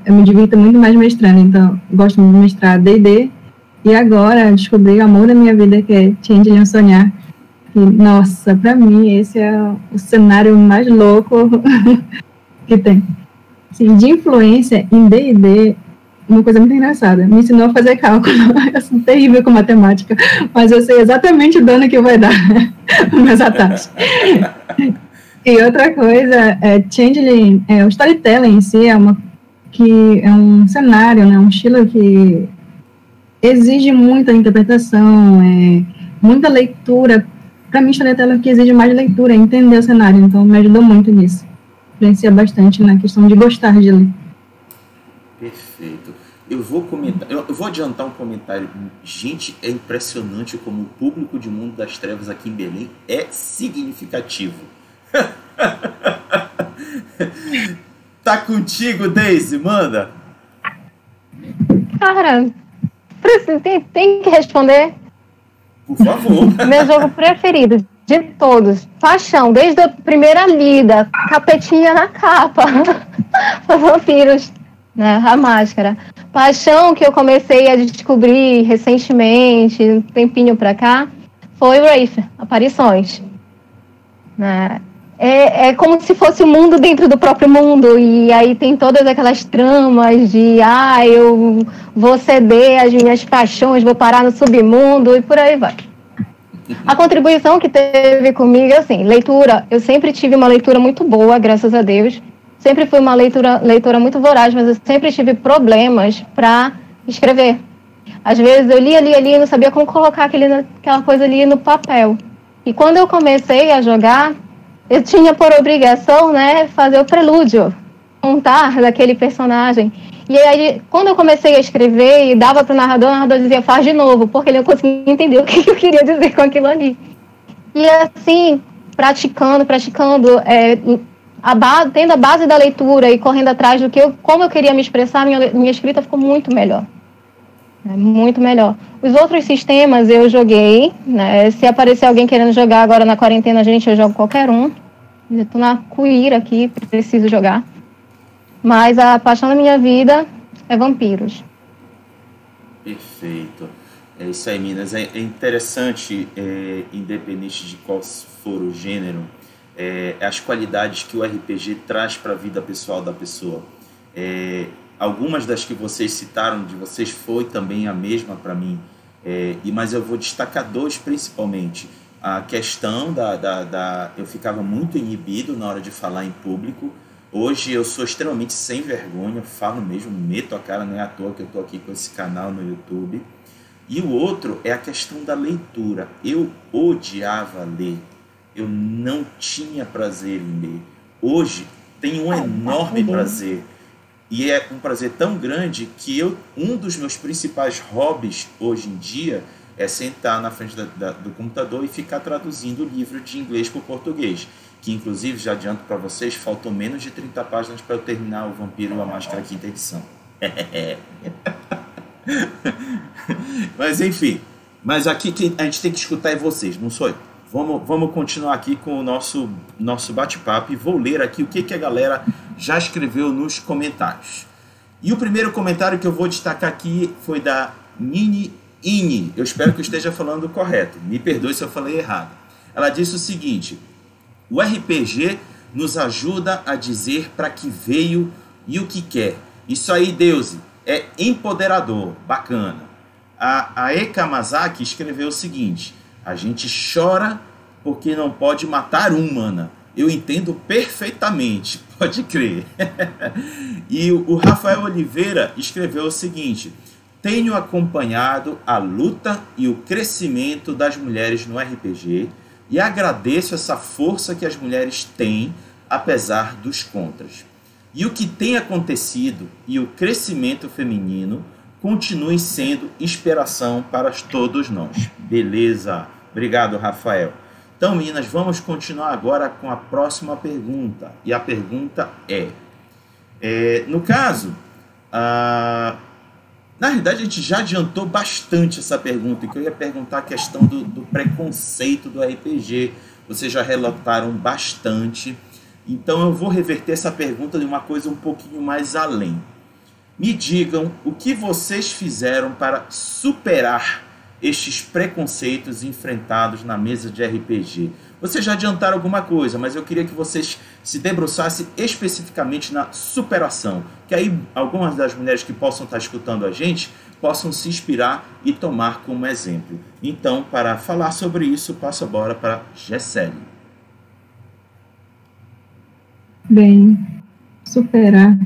Eu me divirto muito mais mestrando, então gosto muito de mestrar D&D. E agora descobri o amor da minha vida, que é Changeling Sonhar. E, nossa, para mim esse é o cenário mais louco que tem. Assim, de influência em D&D, uma coisa muito engraçada. Me ensinou a fazer cálculo. Eu sou terrível com matemática, mas eu sei exatamente o dano que vai dar meus ataques. E outra coisa, é, Changeling, é, o storytelling em si é, uma, que é um cenário, né, um estilo que exige muita interpretação, é, muita leitura. Para mim, storytelling é que exige mais leitura, entender o cenário, então me ajudou muito nisso influencia bastante na questão de gostar de ler. Perfeito. Eu vou comentar, eu vou adiantar um comentário. Gente, é impressionante como o público de Mundo das Trevas aqui em Belém é significativo. Tá contigo, Daisy, manda. Cara, tem, tem que responder. Por favor. Meu jogo preferido de todos. Paixão, desde a primeira lida, capetinha na capa, vampiros, né? A máscara. Paixão que eu comecei a descobrir recentemente, um tempinho pra cá, foi Wraith, Aparições. Né? É, é como se fosse o mundo dentro do próprio mundo, e aí tem todas aquelas tramas de ah, eu vou ceder as minhas paixões, vou parar no submundo e por aí vai. A contribuição que teve comigo, assim, leitura, eu sempre tive uma leitura muito boa, graças a Deus. sempre fui uma leitura, leitora muito voraz, mas eu sempre tive problemas para escrever. Às vezes eu lia, lia, lia e não sabia como colocar aquele, aquela coisa ali no papel. E quando eu comecei a jogar, eu tinha por obrigação, né, fazer o prelúdio, contar daquele personagem. E aí, quando eu comecei a escrever e dava para o narrador, o narrador dizia, faz de novo, porque ele não conseguia entender o que eu queria dizer com aquilo ali. E assim, praticando, praticando, é, a tendo a base da leitura e correndo atrás do que eu, como eu queria me expressar, minha, minha escrita ficou muito melhor. É muito melhor. Os outros sistemas eu joguei, né? Se aparecer alguém querendo jogar agora na quarentena, gente, eu jogo qualquer um. Estou na cuíra aqui, preciso jogar. Mas a paixão da minha vida é vampiros. Perfeito. É isso aí, Minas. É, é interessante, é, independente de qual for o gênero, é, as qualidades que o RPG traz para a vida pessoal da pessoa. É, algumas das que vocês citaram de vocês foi também a mesma para mim, é, e mas eu vou destacar dois principalmente. A questão da, da, da. Eu ficava muito inibido na hora de falar em público. Hoje eu sou extremamente sem vergonha, falo mesmo, meto a cara, não é à toa que eu estou aqui com esse canal no YouTube. E o outro é a questão da leitura. Eu odiava ler. Eu não tinha prazer em ler. Hoje tenho um enorme prazer. E é um prazer tão grande que eu, um dos meus principais hobbies hoje em dia é sentar na frente da, da, do computador e ficar traduzindo o livro de inglês para o português. Que, inclusive, já adianto para vocês, faltam menos de 30 páginas para eu terminar O Vampiro a Máscara quinta edição. mas, enfim. Mas aqui a gente tem que escutar é vocês, não sou eu. Vamos, vamos continuar aqui com o nosso, nosso bate-papo e vou ler aqui o que, que a galera já escreveu nos comentários. E o primeiro comentário que eu vou destacar aqui foi da Nini Ini. Eu espero que eu esteja falando correto. Me perdoe se eu falei errado. Ela disse o seguinte: o RPG nos ajuda a dizer para que veio e o que quer. Isso aí, Deus, é empoderador. Bacana. A, a Eka Mazaki escreveu o seguinte: a gente chora porque não pode matar humana. Eu entendo perfeitamente, pode crer. e o Rafael Oliveira escreveu o seguinte: Tenho acompanhado a luta e o crescimento das mulheres no RPG e agradeço essa força que as mulheres têm, apesar dos contras. E o que tem acontecido e o crescimento feminino continuem sendo inspiração para todos nós. Beleza? Obrigado, Rafael. Então, meninas, vamos continuar agora com a próxima pergunta. E a pergunta é: é no caso, na realidade, a gente já adiantou bastante essa pergunta, que eu ia perguntar a questão do, do preconceito do RPG. Vocês já relataram bastante. Então, eu vou reverter essa pergunta de uma coisa um pouquinho mais além. Me digam o que vocês fizeram para superar estes preconceitos enfrentados na mesa de RPG. Vocês já adiantaram alguma coisa, mas eu queria que vocês se debruçassem especificamente na superação, que aí algumas das mulheres que possam estar escutando a gente possam se inspirar e tomar como exemplo. Então, para falar sobre isso, passo agora para Gessele. Bem, superar.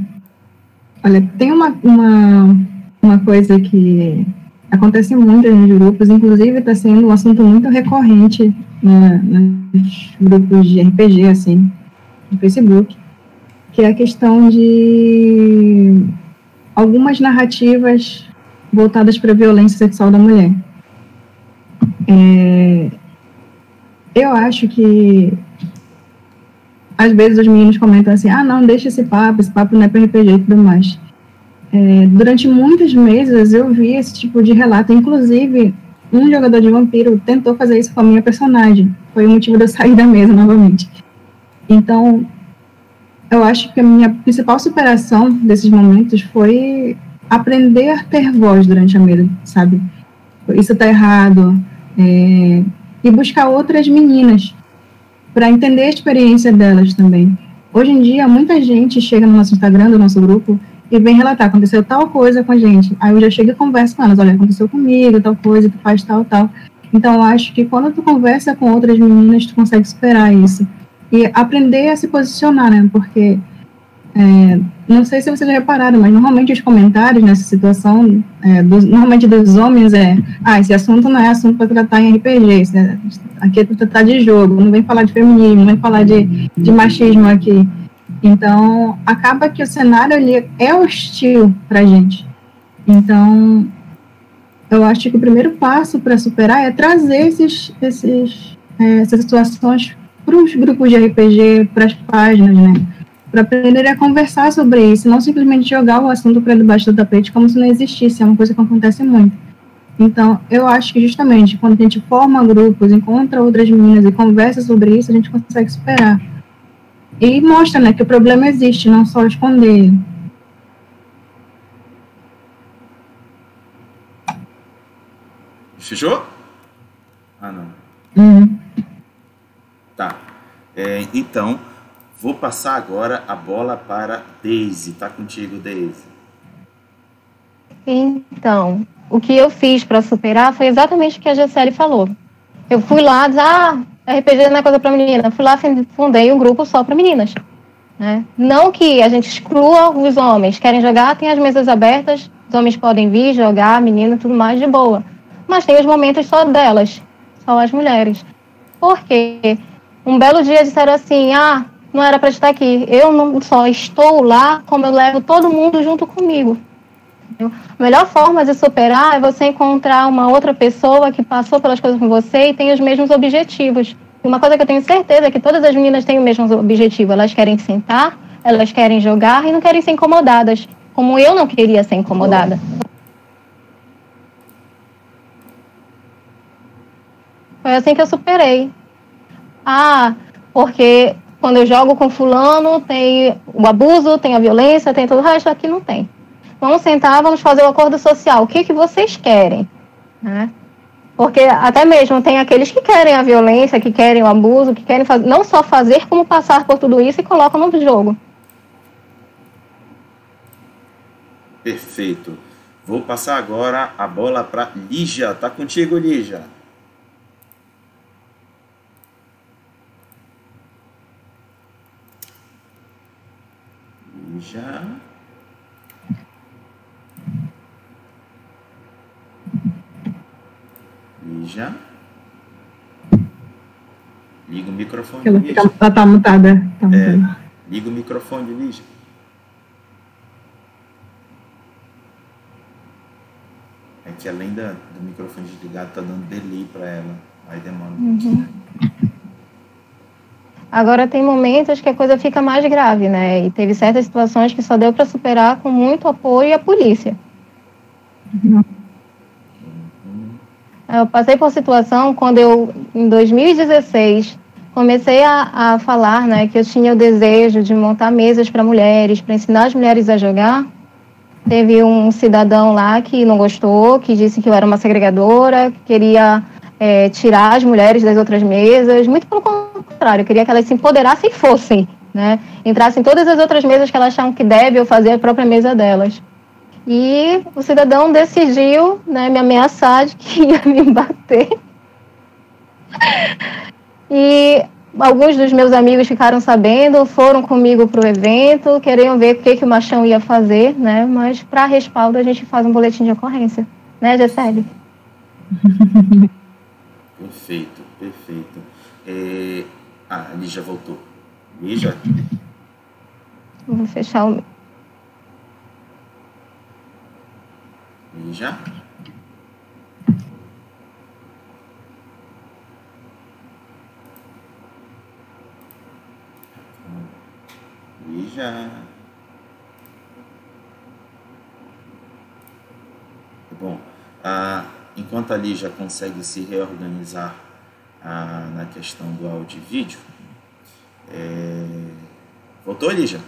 Olha, tem uma, uma, uma coisa que acontece muito nos grupos, inclusive está sendo um assunto muito recorrente né, nos grupos de RPG, assim, no Facebook, que é a questão de algumas narrativas voltadas para a violência sexual da mulher. É, eu acho que às vezes os meninos comentam assim, ah, não, deixa esse papo, esse papo não é para RPG e tudo mais. É, durante muitos meses eu vi esse tipo de relato, inclusive um jogador de vampiro tentou fazer isso com a minha personagem, foi o motivo de eu sair da mesa novamente. Então, eu acho que a minha principal superação desses momentos foi aprender a ter voz durante a mesa, sabe? Isso tá errado. É, e buscar outras meninas para entender a experiência delas também. Hoje em dia, muita gente chega no nosso Instagram, do nosso grupo, e vem relatar, aconteceu tal coisa com a gente. Aí eu já chego e converso com elas, olha, aconteceu comigo, tal coisa, tu faz tal, tal. Então eu acho que quando tu conversa com outras meninas, tu consegue superar isso. E aprender a se posicionar, né? Porque é, não sei se vocês já repararam, mas normalmente os comentários nessa situação, é, dos, normalmente dos homens é, ah, esse assunto não é assunto para tratar em RPG, é, aqui é para tratar de jogo, não vem falar de feminismo, não vem falar de, de machismo aqui. Então, acaba que o cenário ali é hostil para a gente. Então, eu acho que o primeiro passo para superar é trazer esses, esses, é, essas situações para os grupos de RPG, para as páginas, né? para aprender a conversar sobre isso, não simplesmente jogar o assunto para debaixo do tapete como se não existisse, é uma coisa que acontece muito. Então, eu acho que justamente quando a gente forma grupos, encontra outras meninas e conversa sobre isso, a gente consegue superar. E mostra, né, que o problema existe, não só esconder. Fechou? Ah, não. Uhum. Tá. É, então, Vou passar agora a bola para Daisy. Tá contigo, Daisy. Então, o que eu fiz para superar foi exatamente o que a Gisele falou. Eu fui lá, diz, ah, RPG não é coisa para menina. Fui lá, fundei um grupo só para meninas. Né? Não que a gente exclua os homens. Querem jogar, tem as mesas abertas, os homens podem vir jogar, menina, tudo mais de boa. Mas tem os momentos só delas, só as mulheres. Porque um belo dia disseram assim, ah, não era para estar aqui. Eu não só estou lá, como eu levo todo mundo junto comigo. A melhor forma de superar é você encontrar uma outra pessoa que passou pelas coisas com você e tem os mesmos objetivos. E uma coisa que eu tenho certeza é que todas as meninas têm o mesmo objetivo. Elas querem sentar, elas querem jogar e não querem ser incomodadas. Como eu não queria ser incomodada. Foi assim que eu superei. Ah, porque quando eu jogo com fulano, tem o abuso, tem a violência, tem tudo o resto, aqui não tem. Vamos sentar, vamos fazer o um acordo social. O que, que vocês querem? Né? Porque até mesmo tem aqueles que querem a violência, que querem o abuso, que querem fazer, não só fazer, como passar por tudo isso e colocam no jogo. Perfeito. Vou passar agora a bola para Lígia. Tá contigo, Lígia. já. E já. Liga o microfone. Ela, fica, ela tá mutada. Tá é, liga o microfone, Lígia. É que além da, do microfone desligado, tá dando delay para ela. Aí demora. Uhum. Agora tem momentos que a coisa fica mais grave, né? E teve certas situações que só deu para superar com muito apoio à polícia. Eu passei por situação quando eu, em 2016, comecei a, a falar, né, que eu tinha o desejo de montar mesas para mulheres, para ensinar as mulheres a jogar. Teve um cidadão lá que não gostou, que disse que eu era uma segregadora, que queria é, tirar as mulheres das outras mesas, muito pelo contrário, queria que elas se empoderassem e fossem, né? Entrassem em todas as outras mesas que elas acham que devem ou fazer a própria mesa delas. E o cidadão decidiu né, me ameaçar de que ia me bater. E alguns dos meus amigos ficaram sabendo, foram comigo para o evento, queriam ver o que, que o machão ia fazer, né? Mas para respaldo a gente faz um boletim de ocorrência, né, Gessele? Perfeito, perfeito. É... Ah, a Lígia voltou. Lígia? Vou fechar o. Lígia? Lígia? Bom, ah, enquanto a Lígia consegue se reorganizar ah, na questão do áudio e vídeo, é... voltou, Lígia?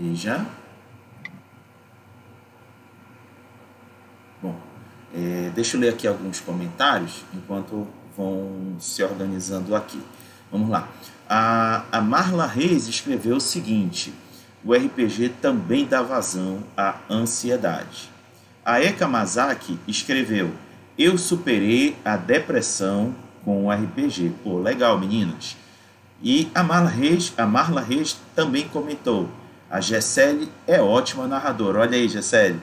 Lígia? Bom, é, deixa eu ler aqui alguns comentários enquanto vão se organizando aqui. Vamos lá. A, a Marla Reis escreveu o seguinte: o RPG também dá vazão à ansiedade. A Eka Mazaki escreveu: Eu superei a depressão com o RPG. Pô, legal, meninas. E a Marla Reis, a Marla Reis também comentou: a Gessele é ótima narradora. Olha aí, Gessele.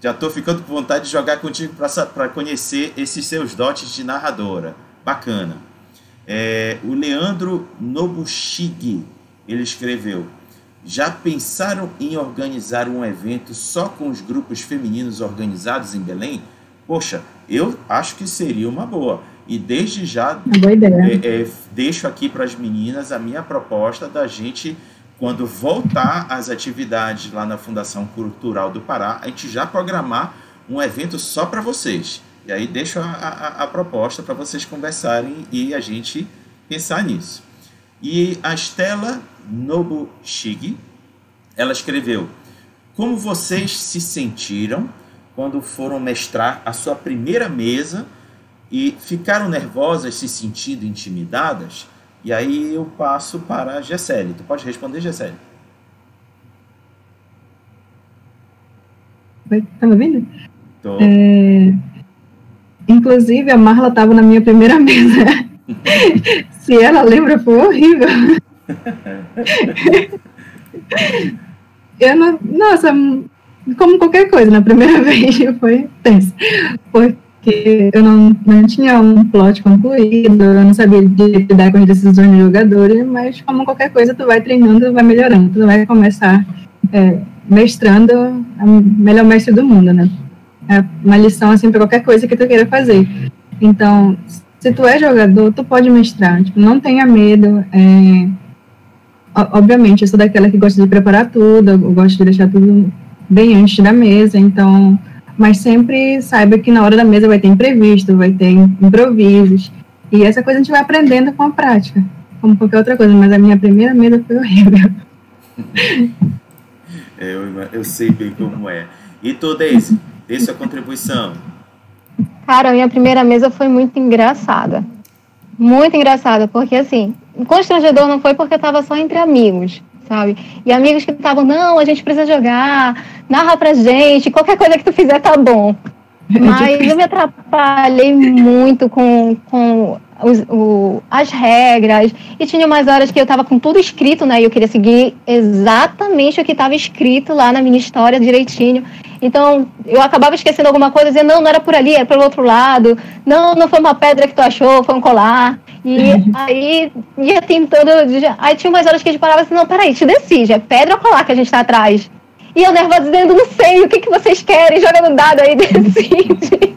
Já estou ficando com vontade de jogar contigo para conhecer esses seus dotes de narradora. Bacana. É, o Leandro Nobushigi, ele escreveu: Já pensaram em organizar um evento só com os grupos femininos organizados em Belém? Poxa, eu acho que seria uma boa. E desde já é, é, deixo aqui para as meninas a minha proposta da gente, quando voltar às atividades lá na Fundação Cultural do Pará, a gente já programar um evento só para vocês. E aí deixo a, a, a proposta para vocês conversarem e a gente pensar nisso. E a Stella Nobushige, ela escreveu: Como vocês se sentiram quando foram mestrar a sua primeira mesa e ficaram nervosas, se sentindo intimidadas? E aí eu passo para a Gessele. Tu pode responder, Gessele? Oi, tá me ouvindo? Tô. É... Inclusive, a Marla estava na minha primeira mesa. se ela lembra, foi horrível. eu não... Nossa, como qualquer coisa, na primeira vez foi tenso. Porque porque eu não, não tinha um plot concluído, eu não sabia lidar com as decisões do jogador, mas como qualquer coisa, tu vai treinando, vai melhorando, tu vai começar é, mestrando a melhor mestre do mundo, né? É uma lição, assim, para qualquer coisa que tu queira fazer. Então, se tu é jogador, tu pode mestrar, tipo, não tenha medo, é, obviamente, eu sou daquela que gosta de preparar tudo, eu gosto de deixar tudo bem antes da mesa, então mas sempre saiba que na hora da mesa vai ter imprevisto, vai ter improvisos. E essa coisa a gente vai aprendendo com a prática, como qualquer outra coisa. Mas a minha primeira mesa foi horrível. É, eu, eu sei bem como é. E tu, Deise, dê sua contribuição. Cara, a minha primeira mesa foi muito engraçada. Muito engraçada, porque assim, constrangedor não foi porque estava só entre amigos sabe? E amigos que estavam, não, a gente precisa jogar, narra pra gente, qualquer coisa que tu fizer tá bom. Mas eu me atrapalhei muito com, com os, o, as regras. E tinha umas horas que eu estava com tudo escrito, né? E eu queria seguir exatamente o que estava escrito lá na minha história direitinho. Então, eu acabava esquecendo alguma coisa, dizendo, não, não era por ali, era pelo outro lado. Não, não foi uma pedra que tu achou, foi um colar. E aí ia tentando. Aí tinha umas horas que a gente parava assim, não, peraí, te decide, é pedra ou colar que a gente tá atrás? E eu nervosa dizendo, não sei, o que, que vocês querem? Joga no dado aí, decide.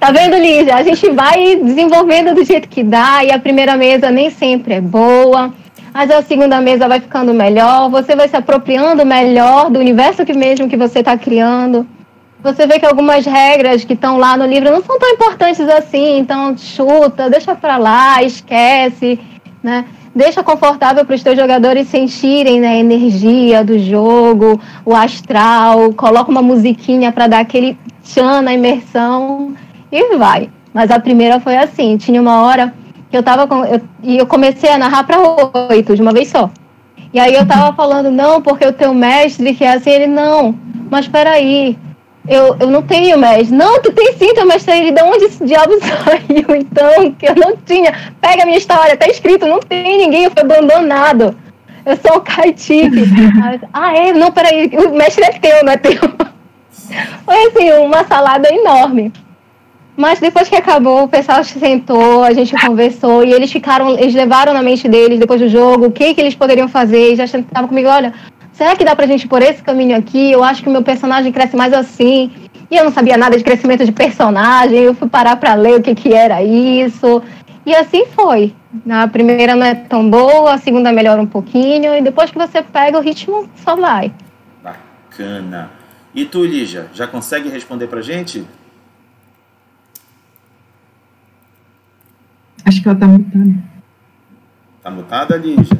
tá vendo, Lígia? A gente vai desenvolvendo do jeito que dá, e a primeira mesa nem sempre é boa, mas a segunda mesa vai ficando melhor, você vai se apropriando melhor do universo que mesmo que você está criando você vê que algumas regras que estão lá no livro não são tão importantes assim, então chuta, deixa para lá, esquece, né? Deixa confortável para os teus jogadores sentirem né, a energia do jogo, o astral, coloca uma musiquinha para dar aquele tchan na imersão e vai. Mas a primeira foi assim, tinha uma hora eu tava com, eu, e eu comecei a narrar para oito de uma vez só. E aí eu tava falando, não, porque o teu mestre que é assim, ele não, mas peraí, eu, eu não tenho mestre. Não, tu tem sim teu mestre. Ele, de onde esse diabo saiu? Então, que eu não tinha. Pega a minha história, tá escrito, não tem ninguém, eu fui abandonado. Eu sou o Kaitique. ah, é? Não, peraí, o mestre é teu, não é teu. Foi assim, uma salada enorme. Mas depois que acabou, o pessoal sentou, a gente conversou e eles ficaram, eles levaram na mente deles depois do jogo o que, que eles poderiam fazer. E já estavam comigo, olha, será que dá pra gente ir por esse caminho aqui? Eu acho que o meu personagem cresce mais assim. E eu não sabia nada de crescimento de personagem, eu fui parar para ler o que, que era isso. E assim foi. A primeira não é tão boa, a segunda melhora um pouquinho, e depois que você pega o ritmo, só vai. Bacana. E tu, Lígia, já consegue responder pra gente? Acho que ela tá mutada. Tá mutada, Lígia?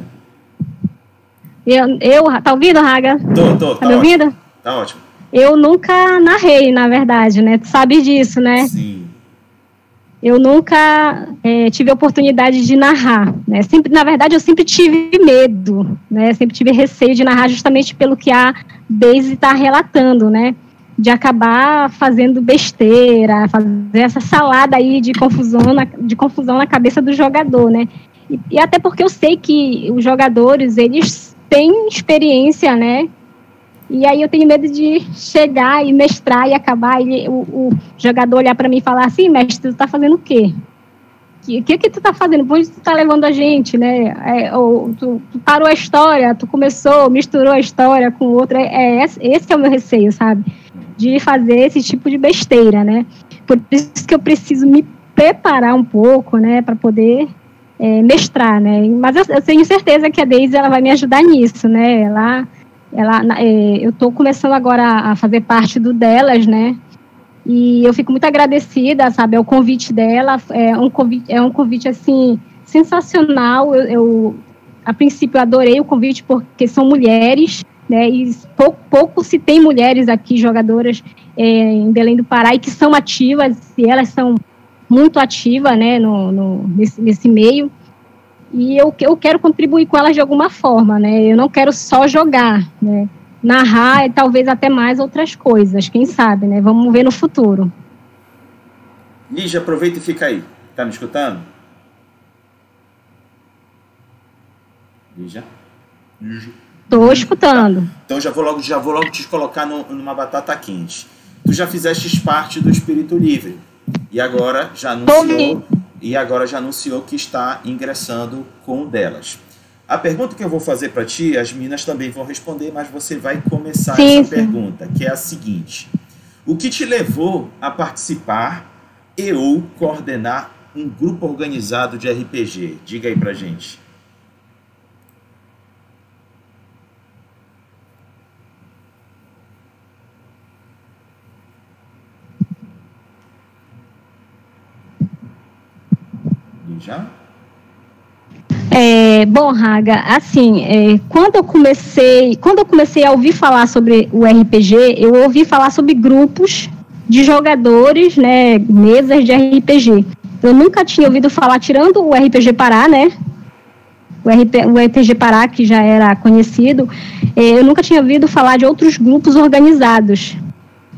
Eu, eu tá ouvindo, Raga? Tô, tô. Tá, tá me ouvindo? Tá ótimo. Eu nunca narrei, na verdade, né? Tu sabe disso, né? Sim. Eu nunca é, tive a oportunidade de narrar, né? Sempre, na verdade, eu sempre tive medo, né? Sempre tive receio de narrar justamente pelo que a Daisy está relatando, né? De acabar fazendo besteira, fazer essa salada aí de confusão na, de confusão na cabeça do jogador, né? E, e até porque eu sei que os jogadores, eles têm experiência, né? E aí eu tenho medo de chegar e mestrar e acabar e o, o jogador olhar para mim e falar assim, mestre, tu tá fazendo o quê? O que, que tu tá fazendo? Por onde tu tá levando a gente, né? É, ou tu, tu, parou a história, tu começou, misturou a história com outra. É, é, esse é o meu receio, sabe? De fazer esse tipo de besteira, né? Por isso que eu preciso me preparar um pouco, né? Para poder é, mestrar, né? Mas eu, eu, tenho certeza que a Deise ela vai me ajudar nisso, né? Ela ela, é, eu estou começando agora a fazer parte do delas, né? E eu fico muito agradecida, sabe, ao convite dela. É um convite, é um convite assim sensacional. Eu, eu a princípio adorei o convite porque são mulheres, né? E pouco, pouco se tem mulheres aqui jogadoras é, em Belém do Pará e que são ativas. E elas são muito ativas, né? No, no nesse, nesse meio e eu, eu quero contribuir com elas de alguma forma, né? Eu não quero só jogar, né? Narrar e talvez até mais outras coisas, quem sabe, né? Vamos ver no futuro. Lígia, aproveita e fica aí. Tá me escutando? Lígia? Lígia. Tô escutando. Então já vou logo, já vou logo te colocar no, numa batata quente. Tu já fizeste parte do Espírito Livre e agora já anunciou e agora já anunciou que está ingressando com um delas. A pergunta que eu vou fazer para ti, as minas também vão responder, mas você vai começar sim, essa sim. pergunta, que é a seguinte: O que te levou a participar e ou coordenar um grupo organizado de RPG? Diga aí pra gente. Já? É, bom, Raga, assim, é, quando eu comecei, quando eu comecei a ouvir falar sobre o RPG, eu ouvi falar sobre grupos de jogadores, né, mesas de RPG. Eu nunca tinha ouvido falar, tirando o RPG Pará, né, o, RP, o RPG Pará, que já era conhecido, é, eu nunca tinha ouvido falar de outros grupos organizados.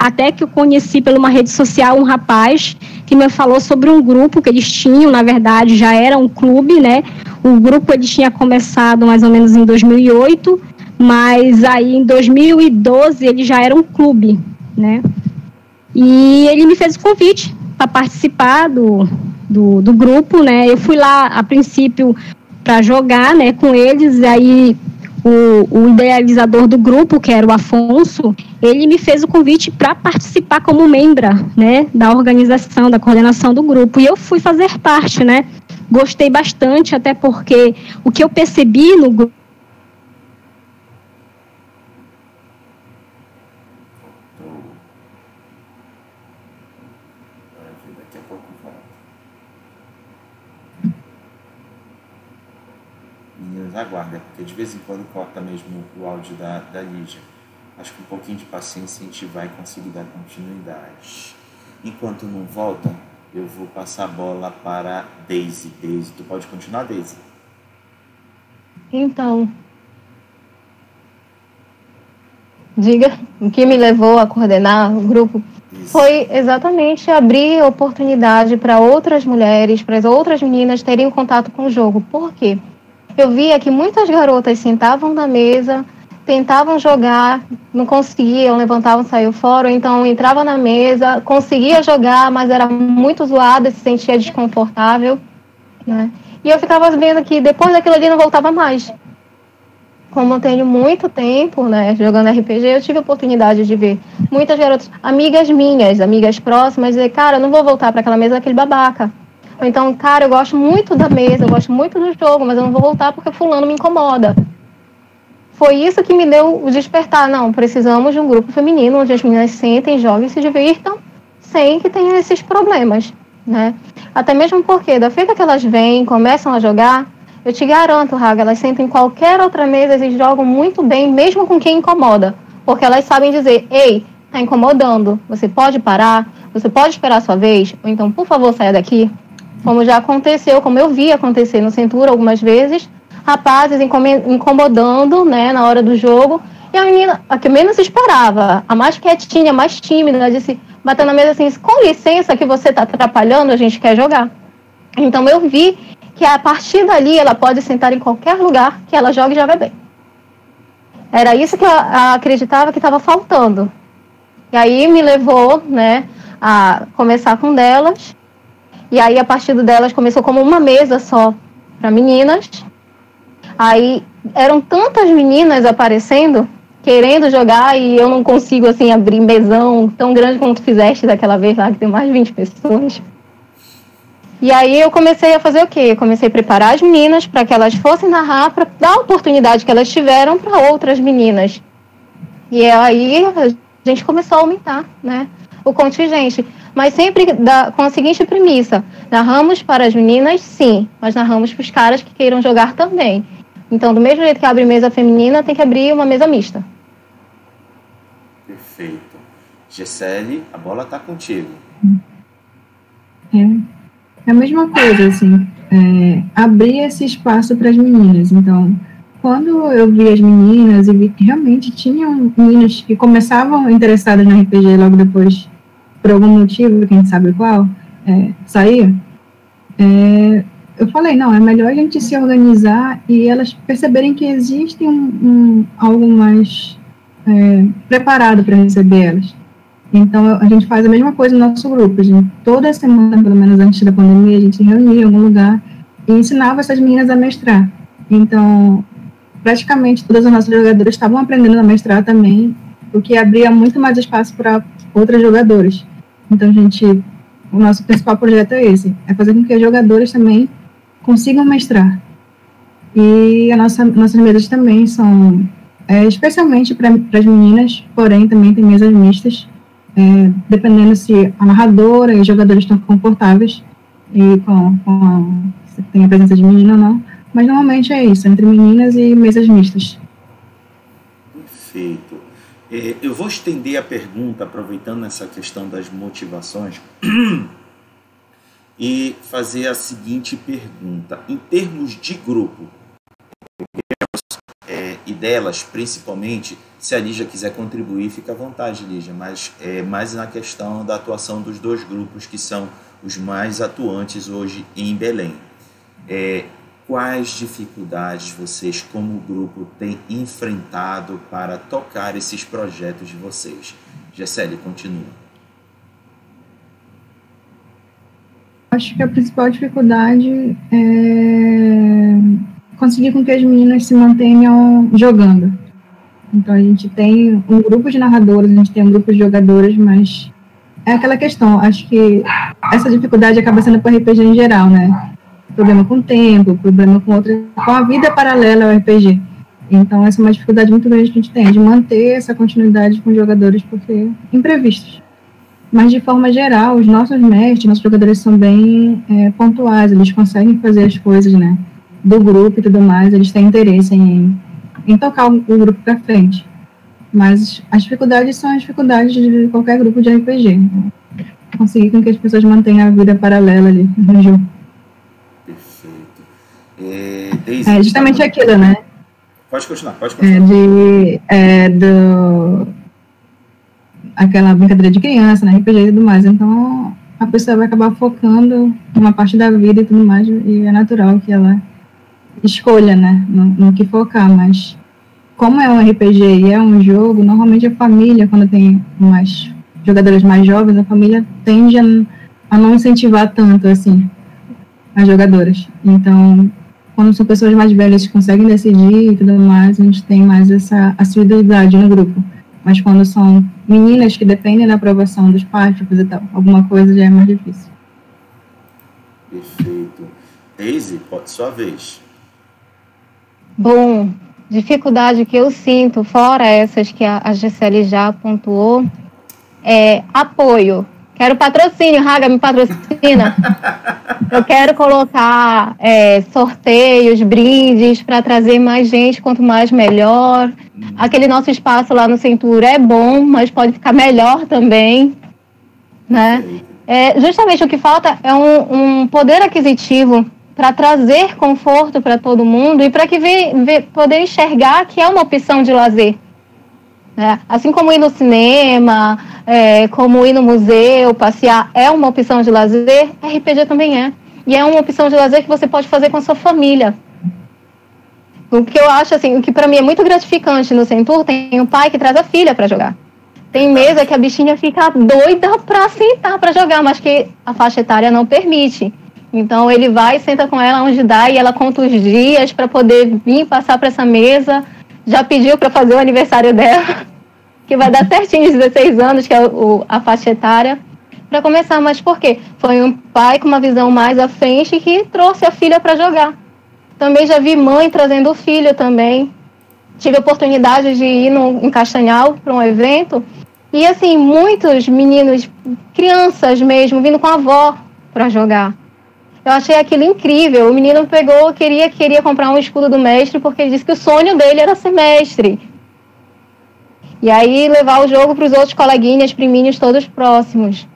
Até que eu conheci por uma rede social um rapaz que me falou sobre um grupo que eles tinham, na verdade já era um clube, né? O grupo ele tinha começado mais ou menos em 2008, mas aí em 2012 ele já era um clube, né? E ele me fez o convite para participar do, do, do, grupo, né? Eu fui lá a princípio para jogar, né, com eles, aí o, o, idealizador do grupo, que era o Afonso, ele me fez o convite para participar como membra, né, da organização, da coordenação do grupo. E eu fui fazer parte, né. Gostei bastante, até porque o que eu percebi no grupo aguarda, porque de vez em quando corta mesmo o áudio da, da Lígia. Acho que um pouquinho de paciência a gente vai conseguir dar continuidade. Enquanto não volta, eu vou passar a bola para Daisy. Daisy, tu pode continuar, Daisy? Então, diga o que me levou a coordenar o grupo Isso. foi exatamente abrir oportunidade para outras mulheres, para as outras meninas terem contato com o jogo. Por quê? Eu via que muitas garotas sentavam na mesa, tentavam jogar, não conseguiam, levantavam, saiu fora, então entrava na mesa, conseguia jogar, mas era muito zoada, se sentia desconfortável, né? E eu ficava vendo que depois daquilo ali não voltava mais. Como eu tenho muito tempo, né, jogando RPG, eu tive a oportunidade de ver muitas garotas, amigas minhas, amigas próximas, dizer, cara, eu não vou voltar para aquela mesa daquele babaca. Então, cara, eu gosto muito da mesa, eu gosto muito do jogo, mas eu não vou voltar porque fulano me incomoda. Foi isso que me deu o despertar. Não, precisamos de um grupo feminino onde as meninas sentem, jogam e se divirtam sem que tenham esses problemas, né? Até mesmo porque, da feita que elas vêm, começam a jogar, eu te garanto, Raga, elas sentem em qualquer outra mesa e jogam muito bem, mesmo com quem incomoda. Porque elas sabem dizer, ei, tá incomodando, você pode parar, você pode esperar a sua vez, ou então, por favor, saia daqui como já aconteceu, como eu vi acontecer no Centura algumas vezes, rapazes incomodando, né, na hora do jogo, E a menina, a que menos esperava, a mais quietinha, mais tímida, disse, batendo na mesa assim, com licença que você está atrapalhando, a gente quer jogar. Então eu vi que a partir dali ela pode sentar em qualquer lugar que ela jogue e joga bem. Era isso que eu acreditava que estava faltando. E aí me levou, né, a começar com delas. E aí a partir delas começou como uma mesa só para meninas. Aí eram tantas meninas aparecendo querendo jogar e eu não consigo assim abrir mesão tão grande quanto fizeste daquela vez lá que tem mais de 20 pessoas. E aí eu comecei a fazer o quê? Eu comecei a preparar as meninas para que elas fossem narrar, para dar a oportunidade que elas tiveram para outras meninas. E aí a gente começou a aumentar, né? O contingente. Mas sempre da, com a seguinte premissa: narramos para as meninas, sim, mas narramos para os caras que queiram jogar também. Então, do mesmo jeito que abre mesa feminina, tem que abrir uma mesa mista. Perfeito. Gisele, a bola está contigo. É. é a mesma coisa, assim, é, abrir esse espaço para as meninas. Então, quando eu vi as meninas e vi que realmente tinham meninas que começavam interessadas no RPG logo depois, por algum motivo, quem sabe qual, é, saía, é, eu falei, não, é melhor a gente se organizar e elas perceberem que existe um, um algo mais é, preparado para receber elas. Então, a gente faz a mesma coisa no nosso grupo. Gente, toda semana, pelo menos antes da pandemia, a gente se reunia em algum lugar e ensinava essas meninas a mestrar. Então, praticamente todas as nossas jogadoras estavam aprendendo a mestrar também, o que abria muito mais espaço para outras jogadoras. Então, a gente, o nosso principal projeto é esse, é fazer com que as jogadoras também consigam mestrar. E a nossa, nossas mesas também são é, especialmente para as meninas, porém também tem mesas mistas, é, dependendo se a narradora e os jogadores estão confortáveis e com, com a, se tem a presença de menina ou não. Mas normalmente é isso, entre meninas e mesas mistas. Perfeito. É, eu vou estender a pergunta, aproveitando essa questão das motivações, e fazer a seguinte pergunta. Em termos de grupo, é, e delas principalmente, se a Lígia quiser contribuir, fica à vontade, Lígia, mas é mais na questão da atuação dos dois grupos que são os mais atuantes hoje em Belém. É, quais dificuldades vocês, como grupo, têm enfrentado para tocar esses projetos de vocês? Gessele, continua. Acho que a principal dificuldade é conseguir com que as meninas se mantenham jogando. Então a gente tem um grupo de narradoras, a gente tem um grupo de jogadoras, mas é aquela questão, acho que essa dificuldade acaba sendo para RPG em geral, né? Problema com o tempo, problema com outra, com a vida paralela ao RPG. Então essa é uma dificuldade muito grande que a gente tem, de manter essa continuidade com os jogadores, porque imprevistos. Mas de forma geral, os nossos mestres, nossos jogadores são bem é, pontuais, eles conseguem fazer as coisas, né? do grupo e tudo mais, eles têm interesse em, em tocar o, o grupo para frente. Mas as dificuldades são as dificuldades de qualquer grupo de RPG. Conseguir com que as pessoas mantenham a vida paralela ali no jogo. É, é justamente aquilo, né? Pode continuar, pode continuar. É, de, é, do, aquela brincadeira de criança, né, RPG e tudo mais. Então, a pessoa vai acabar focando uma parte da vida e tudo mais, e é natural que ela escolha, né, no, no, que focar, mas como é um RPG e é um jogo, normalmente a família, quando tem mais jogadores mais jovens, a família tende a, a não incentivar tanto, assim, as jogadoras. Então, quando são pessoas mais velhas que conseguem decidir e tudo mais, a gente tem mais essa assiduidade no grupo. Mas quando são meninas que dependem da aprovação dos pais para fazer tal, alguma coisa, já é mais difícil. Perfeito. Daisy, pode sua vez. Bom, dificuldade que eu sinto, fora essas que a, Gisele já pontuou, é apoio. Quero patrocínio, Raga, me patrocina. Eu quero colocar é, sorteios, brindes para trazer mais gente, quanto mais melhor. Aquele nosso espaço lá no Cintura é bom, mas pode ficar melhor também. Né? É, justamente o que falta é um, um poder aquisitivo para trazer conforto para todo mundo e para que vê, vê, poder enxergar que é uma opção de lazer. Né? Assim como ir no cinema, é, como ir no museu, passear, é uma opção de lazer, RPG também é. E é uma opção de lazer que você pode fazer com a sua família. O que eu acho, assim, o que para mim é muito gratificante no Centur, tem um pai que traz a filha para jogar. Tem mesa que a bichinha fica doida para sentar para jogar, mas que a faixa etária não permite. Então ele vai, senta com ela onde dá e ela conta os dias para poder vir passar para essa mesa. Já pediu para fazer o aniversário dela, que vai dar certinho de 16 anos, que é o, a faixa etária, para começar. Mas por quê? Foi um pai com uma visão mais à frente que trouxe a filha para jogar. Também já vi mãe trazendo o filho também. Tive a oportunidade de ir no, em Castanhal para um evento e assim, muitos meninos, crianças mesmo, vindo com a avó para jogar. Eu achei aquilo incrível. O menino pegou, queria, queria comprar um escudo do mestre, porque ele disse que o sonho dele era ser mestre. E aí levar o jogo para os outros coleguinhas, priminhos todos próximos.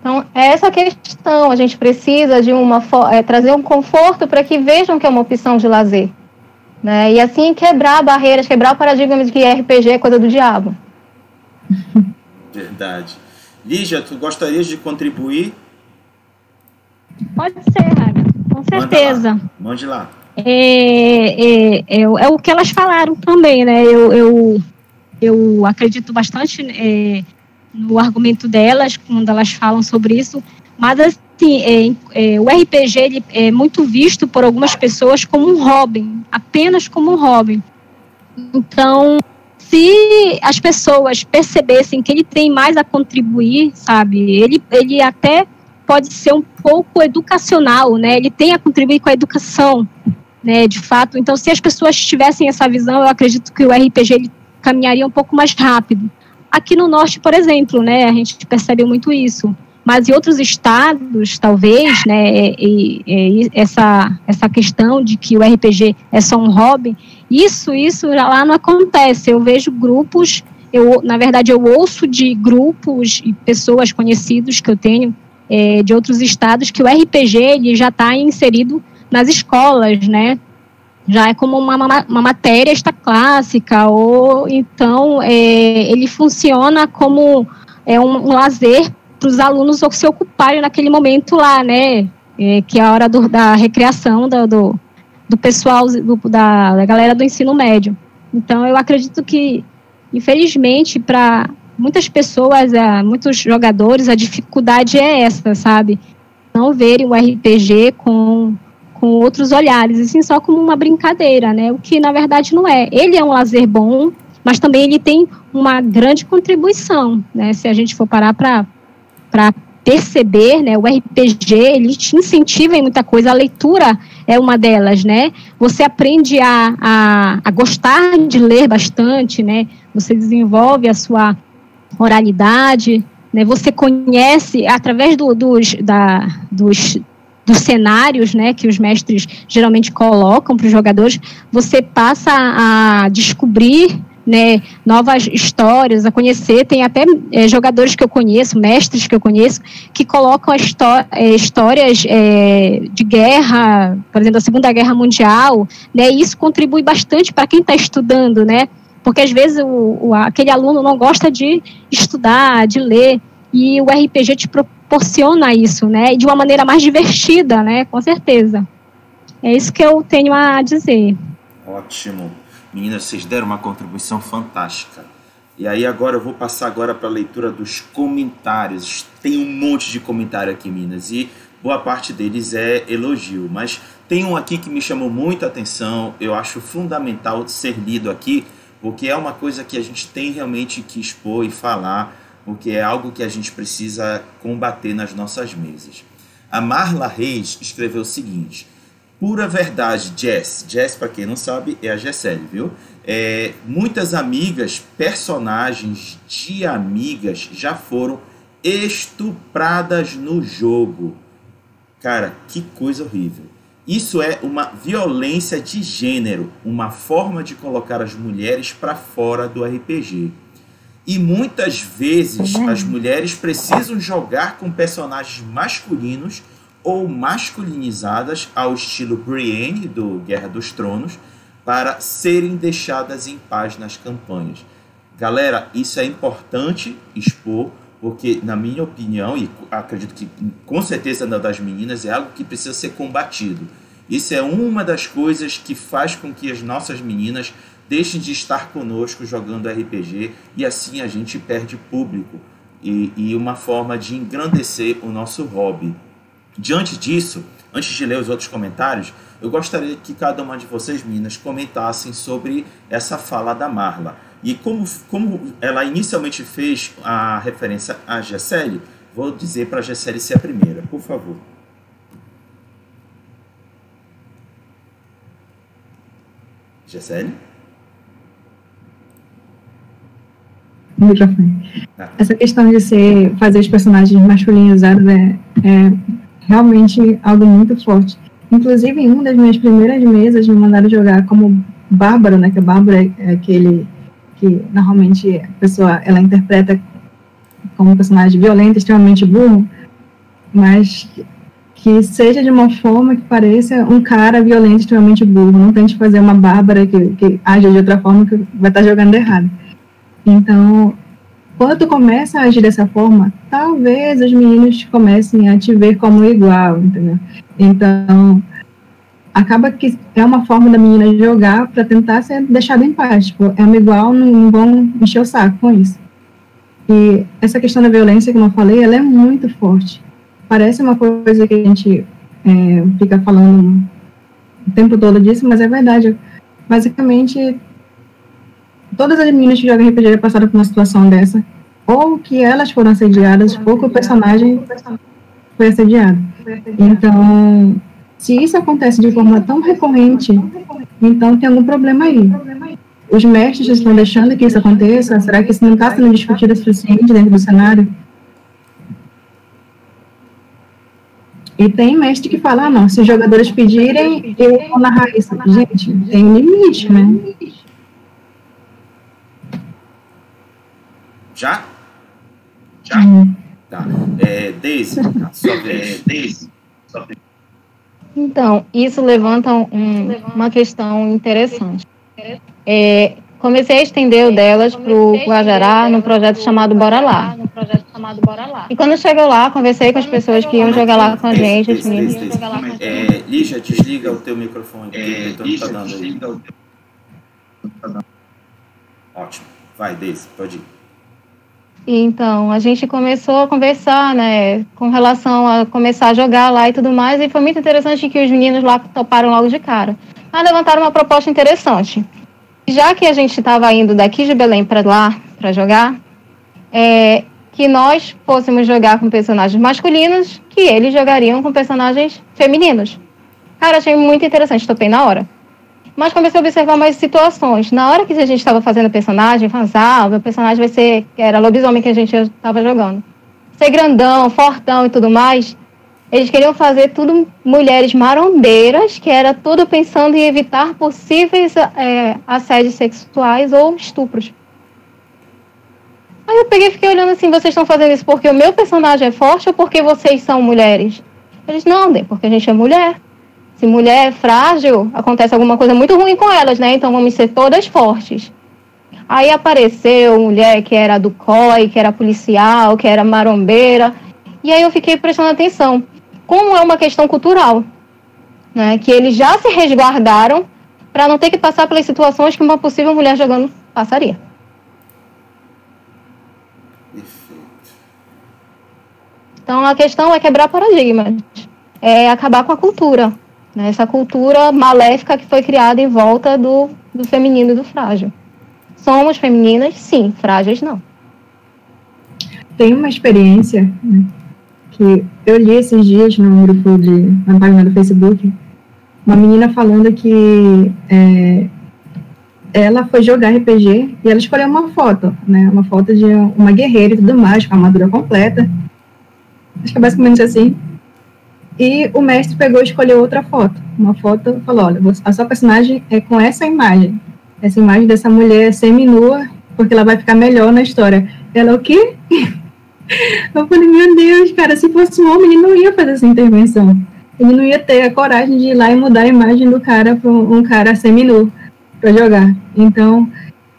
Então, é essa questão. A gente precisa de uma é, trazer um conforto para que vejam que é uma opção de lazer. Né? E assim quebrar barreiras, quebrar o paradigma de que RPG é coisa do diabo. Verdade. Lígia, tu gostarias de contribuir? Pode ser, Raga, com certeza. Mande lá. lá. É, é, é, é, o que elas falaram também, né? Eu, eu, eu acredito bastante é, no argumento delas, quando elas falam sobre isso, mas assim, é, é, o RPG ele é muito visto por algumas pessoas como um hobby, apenas como um hobby. Então, se as pessoas percebessem que ele tem mais a contribuir, sabe, ele, ele até pode ser um pouco educacional, né? Ele tem a contribuir com a educação, né? De fato. Então, se as pessoas tivessem essa visão, eu acredito que o RPG ele caminharia um pouco mais rápido. Aqui no norte, por exemplo, né? A gente percebe muito isso. Mas em outros estados, talvez, né? E, e, essa essa questão de que o RPG é só um hobby, isso isso lá não acontece. Eu vejo grupos eu, na verdade, eu ouço de grupos e pessoas conhecidos que eu tenho é, de outros estados que o RPG ele já está inserido nas escolas, né? Já é como uma, uma, matéria esta clássica, ou então é, ele funciona como é, um, um lazer para os alunos se ocuparem naquele momento lá, né? É, que é a hora do, da recreação do, do, do pessoal, do, da, da galera do ensino médio. Então, eu acredito que, infelizmente, para muitas pessoas, é, muitos jogadores, a dificuldade é essa, sabe? Não verem o RPG com, com outros olhares, e sim só como uma brincadeira, né? O que na verdade não é. Ele é um lazer bom, mas também ele tem uma grande contribuição, né? Se a gente for parar para perceber, né? O RPG ele te incentiva em muita coisa. A leitura é uma delas, né? Você aprende a, a, a gostar de ler bastante, né? Você desenvolve a sua oralidade, né? Você conhece através do, dos, da, dos, dos cenários, né, que os mestres geralmente colocam para os jogadores, você passa a descobrir né, novas histórias, a conhecer. Tem até é, jogadores que eu conheço, mestres que eu conheço, que colocam é, histórias é, de guerra, por exemplo, da Segunda Guerra Mundial, né, e isso contribui bastante para quem está estudando, né, porque às vezes o, o, aquele aluno não gosta de estudar, de ler, e o RPG te proporciona isso, né? De uma maneira mais divertida, né? Com certeza. É isso que eu tenho a dizer. Ótimo. Meninas, vocês deram uma contribuição fantástica. E aí agora eu vou passar agora para a leitura dos comentários. Tem um monte de comentário aqui, meninas, e boa parte deles é elogio, mas tem um aqui que me chamou muita atenção, eu acho fundamental ser lido aqui, porque é uma coisa que a gente tem realmente que expor e falar, porque é algo que a gente precisa combater nas nossas mesas. A Marla Reis escreveu o seguinte: Pura verdade, Jess. Jess, para quem não sabe, é a Gessele, viu? É, muitas amigas, personagens de amigas já foram estupradas no jogo. Cara, que coisa horrível. Isso é uma violência de gênero, uma forma de colocar as mulheres para fora do RPG. E muitas vezes as mulheres precisam jogar com personagens masculinos ou masculinizadas ao estilo Brienne do Guerra dos Tronos para serem deixadas em paz nas campanhas. Galera, isso é importante expor, porque, na minha opinião, e acredito que com certeza na das meninas, é algo que precisa ser combatido. Isso é uma das coisas que faz com que as nossas meninas deixem de estar conosco jogando RPG e assim a gente perde público e, e uma forma de engrandecer o nosso hobby. Diante disso, antes de ler os outros comentários, eu gostaria que cada uma de vocês, meninas, comentassem sobre essa fala da Marla. E como, como ela inicialmente fez a referência a Gessele, vou dizer para a Gessele ser a primeira, por favor. Gessele? Microfone. Ah. Essa questão de ser, fazer os personagens masculinizados é, é realmente algo muito forte. Inclusive, em uma das minhas primeiras mesas, me mandaram jogar como Bárbaro, né? Que a Bárbara é aquele que normalmente a pessoa ela interpreta como um personagem violento, extremamente burro, mas que seja de uma forma que pareça um cara violento, extremamente burro. Não tente fazer uma Bárbara que, que age de outra forma que vai estar jogando errado. Então, quando tu começa a agir dessa forma, talvez os meninos comecem a te ver como igual, entendeu? Então, acaba que é uma forma da menina jogar para tentar ser deixada em paz. Tipo, é igual, não vão encher o saco com isso. E essa questão da violência, como eu falei, ela é muito forte. Parece uma coisa que a gente é, fica falando o tempo todo disso, mas é verdade. Basicamente, todas as meninas que jogam RPG passaram por uma situação dessa, ou que elas foram assediadas, ou que o personagem foi assediado. Então, se isso acontece de forma tão recorrente, então tem algum problema aí. Os mestres estão deixando que isso aconteça? Será que isso não está sendo discutido o suficiente dentro do cenário? E tem mestre que fala, ah, não, se os jogadores pedirem, eu vou narrar isso. Gente, tem um limite, né? Já? Já? Uhum. Tá. É, Deise, sua vez. Sua vez. Então, isso levanta um, uma questão interessante. É, comecei a estender o delas para o Guajará no projeto chamado Bora Lá. E quando chegou lá, conversei com as pessoas que iam jogar lá com a gente. Esse, esse, esse, é, Lígia, desliga o teu microfone. É, Lígia, tá desliga o teu Ótimo. Vai, Deise, pode ir. Então, a gente começou a conversar, né, com relação a começar a jogar lá e tudo mais, e foi muito interessante que os meninos lá toparam logo de cara. Ah, levantaram uma proposta interessante. Já que a gente estava indo daqui de Belém para lá para jogar, é, que nós fôssemos jogar com personagens masculinos, que eles jogariam com personagens femininos. Cara, achei muito interessante, topei na hora. Mas comecei a observar mais situações. Na hora que a gente estava fazendo o personagem, falando, ah, o meu personagem vai ser, que era lobisomem que a gente estava jogando. Ser grandão, fortão e tudo mais. Eles queriam fazer tudo mulheres marombeiras, que era tudo pensando em evitar possíveis é, assédios sexuais ou estupros. Aí eu peguei e fiquei olhando assim, vocês estão fazendo isso porque o meu personagem é forte ou porque vocês são mulheres? Eles, não, porque a gente é mulher. Se mulher é frágil, acontece alguma coisa muito ruim com elas, né? Então vamos ser todas fortes. Aí apareceu mulher que era do COI, que era policial, que era marombeira. E aí eu fiquei prestando atenção. Como é uma questão cultural, né? Que eles já se resguardaram para não ter que passar pelas situações que uma possível mulher jogando passaria. Então a questão é quebrar paradigmas, é acabar com a cultura. Né? Essa cultura maléfica que foi criada em volta do, do feminino e do frágil. Somos femininas, sim, frágeis não. Tem uma experiência né, que eu li esses dias no grupo de na página do Facebook, uma menina falando que é, ela foi jogar RPG e ela escolheu uma foto, né, uma foto de uma guerreira e tudo mais, com a armadura completa. Acho que é basicamente assim. E o mestre pegou e escolheu outra foto. Uma foto, falou: olha, a sua personagem é com essa imagem. Essa imagem dessa mulher semi-nua, porque ela vai ficar melhor na história. Ela, o quê? Eu falei: meu Deus, cara, se fosse um homem, ele não ia fazer essa intervenção. Ele não ia ter a coragem de ir lá e mudar a imagem do cara para um cara semi-nu para jogar. Então,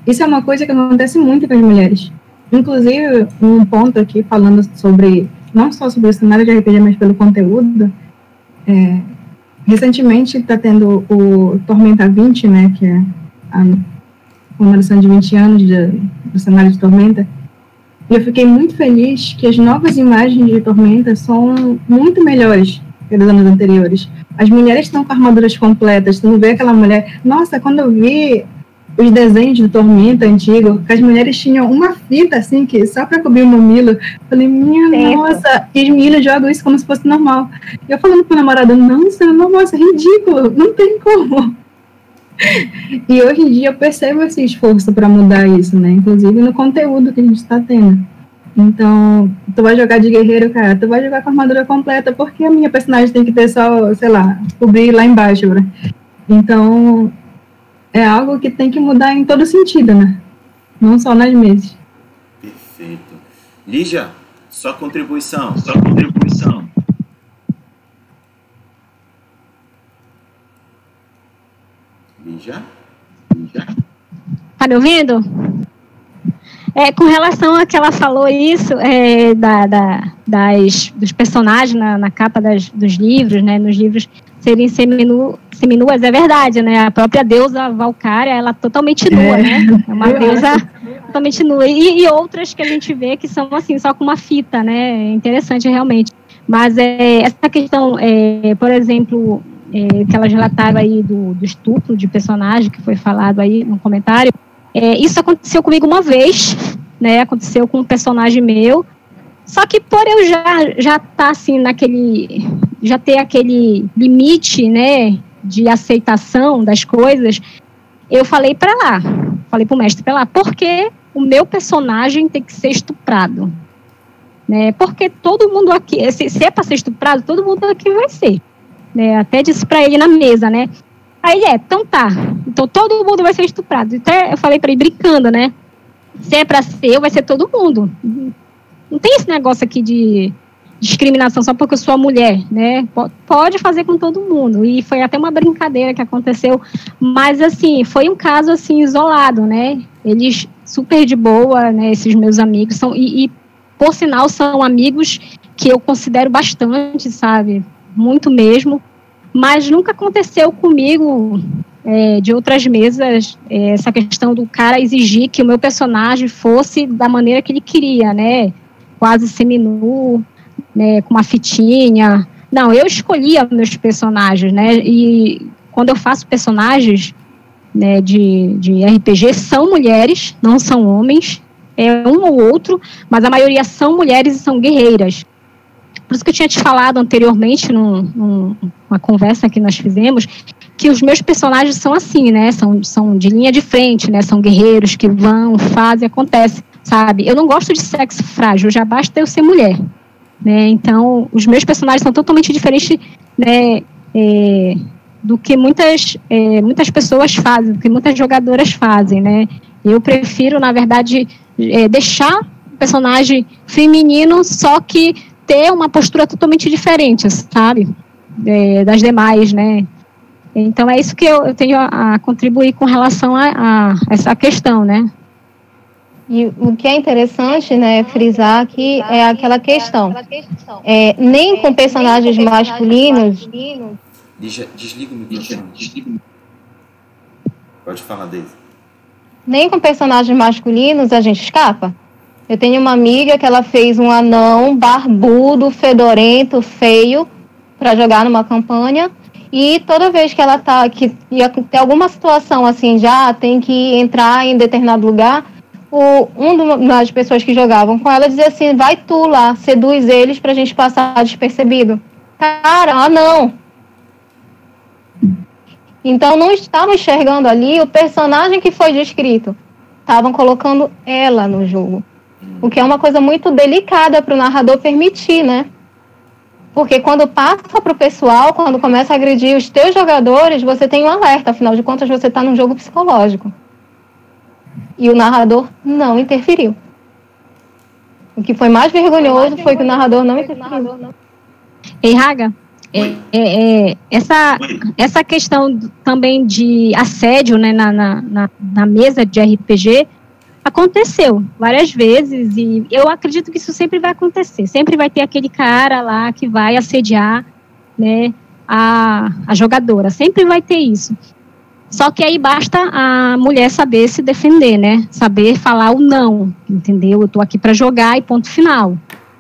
Isso é uma coisa que acontece muito com as mulheres. Inclusive, um ponto aqui falando sobre, não só sobre o cenário de RPG, mas pelo conteúdo, é, recentemente está tendo o Tormenta 20, né, que é a comemoração de 20 anos de, do cenário de Tormenta, e eu fiquei muito feliz que as novas imagens de Tormenta são muito melhores que dos anos anteriores. As mulheres estão com armaduras completas, tu não vê aquela mulher... Nossa, quando eu vi os desenhos de Tormenta antigo, que as mulheres tinham uma fita assim, que só para cobrir o mamilo. Falei, minha nossa, e as meninas jogam isso como se fosse normal. E eu falando pro namorado, não, isso é normal, isso é ridículo, não tem como. E hoje em dia eu percebo esse esforço para mudar isso, né? Inclusive no conteúdo que a gente está tendo. Então, tu vai jogar de guerreiro, cara, tu vai jogar com armadura completa, porque a minha personagem tem que ter só, sei lá, cobrir lá embaixo, né? Então, é algo que tem que mudar em todo sentido, né? Não só nas mesas. Perfeito. Lígia, sua contribuição, sua contribuição. Lígia? Lígia? Tá me ouvindo? É, com relação a que ela falou isso, é, da, da, das, dos personagens na, na capa das, dos livros, né, nos livros serem seminu, seminuas, é verdade, né? A própria deusa Valkyria, ela é totalmente nua, é. né? É uma deusa totalmente nua. E, e, outras que a gente vê que são assim, só com uma fita, né? É interessante realmente. Mas é, essa questão, é, por exemplo, é, que elas relataram aí do, do estupro de personagem, que foi falado aí no comentário, é, isso aconteceu comigo uma vez, né? Aconteceu com um personagem meu. Só que por eu já já estar tá, assim naquele já ter aquele limite, né, de aceitação das coisas, eu falei para lá, falei para o mestre para lá, porque o meu personagem tem que ser estuprado, né? Porque todo mundo aqui, se, se é para ser estuprado, todo mundo aqui vai ser, né? Até disse para ele na mesa, né? Aí é, então tá, então todo mundo vai ser estuprado. Até eu falei para ele brincando, né? Se é para ser, vai ser todo mundo. Não tem esse negócio aqui de discriminação só porque eu sou mulher, né? Pode fazer com todo mundo. E foi até uma brincadeira que aconteceu, mas assim, foi um caso assim isolado, né? Eles super de boa, né, esses meus amigos são e, e por sinal são amigos que eu considero bastante, sabe? Muito mesmo. Mas nunca aconteceu comigo é, de outras mesas é, essa questão do cara exigir que o meu personagem fosse da maneira que ele queria, né? Quase seminu, né, com uma fitinha. Não, eu escolhia meus personagens, né? E quando eu faço personagens né, de, de RPG, são mulheres, não são homens. É um ou outro, mas a maioria são mulheres e são guerreiras. Por isso que eu tinha te falado anteriormente, num, numa conversa que nós fizemos, que os meus personagens são assim, né? São, são de linha de frente, né? São guerreiros que vão, fazem, acontece, sabe? Eu não gosto de sexo frágil, já basta eu ser mulher. Né? Então, os meus personagens são totalmente diferentes né, é, do que muitas, é, muitas pessoas fazem, do que muitas jogadoras fazem. Né? Eu prefiro, na verdade, é, deixar o personagem feminino, só que ter uma postura totalmente diferente, sabe? É, das demais, né? Então é isso que eu, eu tenho a, a, contribuir com relação a, a essa questão, né? E o que é interessante, né, frisar aqui é aquela questão. É, nem com personagens masculinos. Desliga o microfone. Pode falar, Daisy. Nem com personagens masculinos a gente escapa. Eu tenho uma amiga que ela fez um anão barbudo, fedorento, feio, para jogar numa campanha. E toda vez que ela tá que ia ter alguma situação assim, já tem que entrar em determinado lugar, o, um das pessoas que jogavam com ela dizia assim: vai tu lá, seduz eles pra gente passar despercebido. Cara, ah, não. Então não estavam enxergando ali o personagem que foi descrito. Estavam colocando ela no jogo. O que é uma coisa muito delicada para o narrador permitir, né? Porque quando passa para o pessoal, quando começa a agredir os teus jogadores, você tem um alerta. Afinal de contas, você está num jogo psicológico. E o narrador não interferiu. O que foi mais vergonhoso foi que o narrador não interferiu. Ei, Raga, é, é, é, essa, essa questão também de assédio né, na, na, na, mesa de RPG aconteceu várias vezes e eu acredito que isso sempre vai acontecer. Sempre vai ter aquele cara lá que vai assediar né, a, a jogadora. Sempre vai ter isso. Só que aí basta a mulher saber se defender, né? Saber falar o não, entendeu? Eu tô aqui para jogar e ponto final.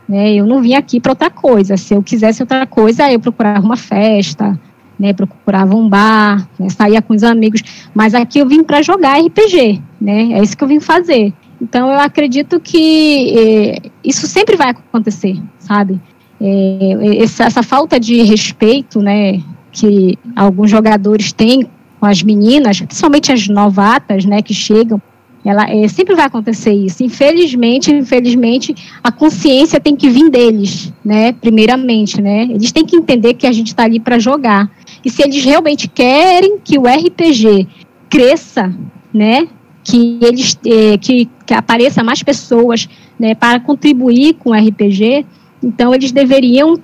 Né? Eu não vim aqui para outra coisa. Se eu quisesse outra coisa, eu procurava uma festa, né? Procurava um bar, né? saía com os amigos. Mas aqui eu vim para jogar RPG, né? É isso que eu vim fazer. Então eu acredito que eh, isso sempre vai acontecer, sabe? Eh, essa, essa falta de respeito, né? Que alguns jogadores têm com as meninas, principalmente as novatas, né, que chegam, ela é, sempre vai acontecer isso. Infelizmente, infelizmente, a consciência tem que vir deles, né? Primeiramente, né? Eles têm que entender que a gente está ali para jogar. E se eles realmente querem que o RPG cresça, né? Que eles é, que, que apareça mais pessoas, né? Para contribuir com o RPG, então eles deveriam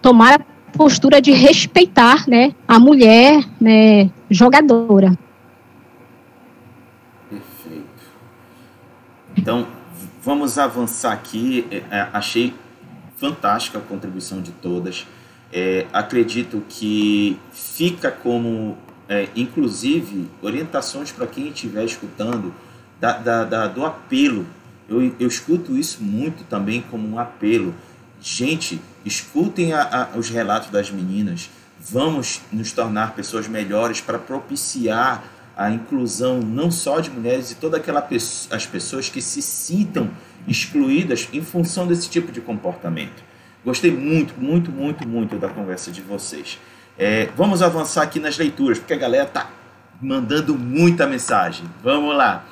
tomar postura de respeitar né, a mulher né, jogadora. Perfeito. Então, vamos avançar aqui. É, é, achei fantástica a contribuição de todas. É, acredito que fica como, é, inclusive, orientações para quem estiver escutando da, da, da, do apelo. Eu, eu escuto isso muito também como um apelo. Gente, escutem a, a, os relatos das meninas. Vamos nos tornar pessoas melhores para propiciar a inclusão não só de mulheres e todas as pessoas que se sintam excluídas em função desse tipo de comportamento. Gostei muito, muito, muito, muito da conversa de vocês. É, vamos avançar aqui nas leituras, porque a galera tá mandando muita mensagem. Vamos lá.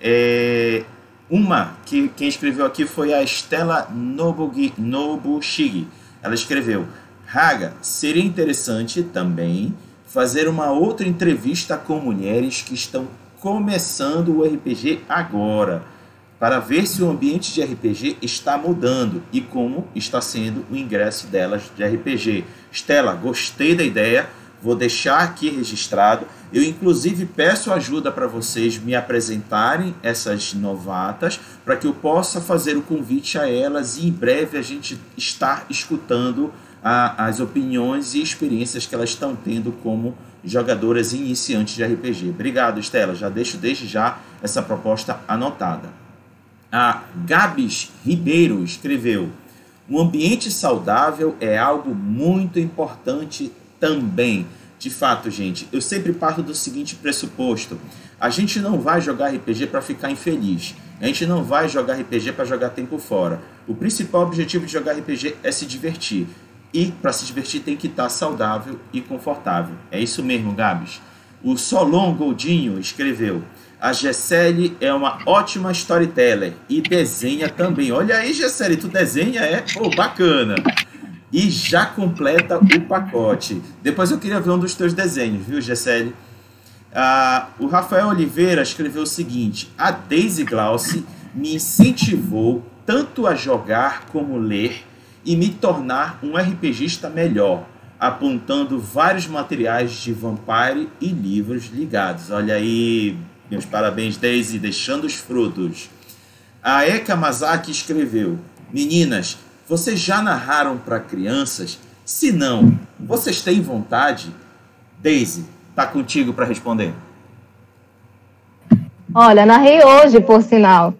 É, uma que quem escreveu aqui foi a Estela Nobugi. Ela escreveu: Raga, seria interessante também fazer uma outra entrevista com mulheres que estão começando o RPG agora, para ver se o ambiente de RPG está mudando e como está sendo o ingresso delas de RPG. Estela, gostei da ideia Vou deixar aqui registrado. Eu, inclusive, peço ajuda para vocês me apresentarem essas novatas, para que eu possa fazer o convite a elas e em breve a gente estar escutando a, as opiniões e experiências que elas estão tendo como jogadoras iniciantes de RPG. Obrigado, Estela. Já deixo desde já essa proposta anotada. A Gabs Ribeiro escreveu: Um ambiente saudável é algo muito importante também. De fato, gente, eu sempre parto do seguinte pressuposto: a gente não vai jogar RPG para ficar infeliz. A gente não vai jogar RPG para jogar tempo fora. O principal objetivo de jogar RPG é se divertir. E para se divertir tem que estar tá saudável e confortável. É isso mesmo, Gabs. O Solon Goldinho escreveu: A Gessele é uma ótima storyteller e desenha também. Olha aí, Gessele, tu desenha, é? Pô, bacana e já completa o pacote. Depois eu queria ver um dos teus desenhos, viu, Gessele? Ah, o Rafael Oliveira escreveu o seguinte: A Daisy Glauce me incentivou tanto a jogar como ler e me tornar um RPGista melhor, apontando vários materiais de Vampire e livros ligados. Olha aí, meus parabéns, Daisy, deixando os frutos. A Eka Mazaki escreveu: Meninas, vocês já narraram para crianças? Se não, vocês têm vontade? Daisy, tá contigo para responder. Olha, narrei hoje, por sinal.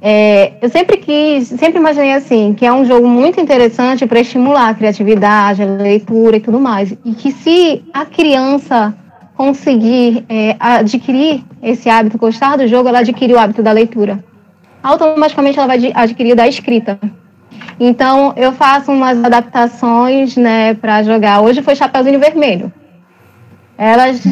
É, eu sempre quis, sempre imaginei assim, que é um jogo muito interessante para estimular a criatividade, a leitura e tudo mais. E que se a criança conseguir é, adquirir esse hábito, gostar do jogo, ela adquire o hábito da leitura. Automaticamente ela vai adquirir da escrita. Então, eu faço umas adaptações, né, para jogar. Hoje foi Chapeuzinho Vermelho. Elas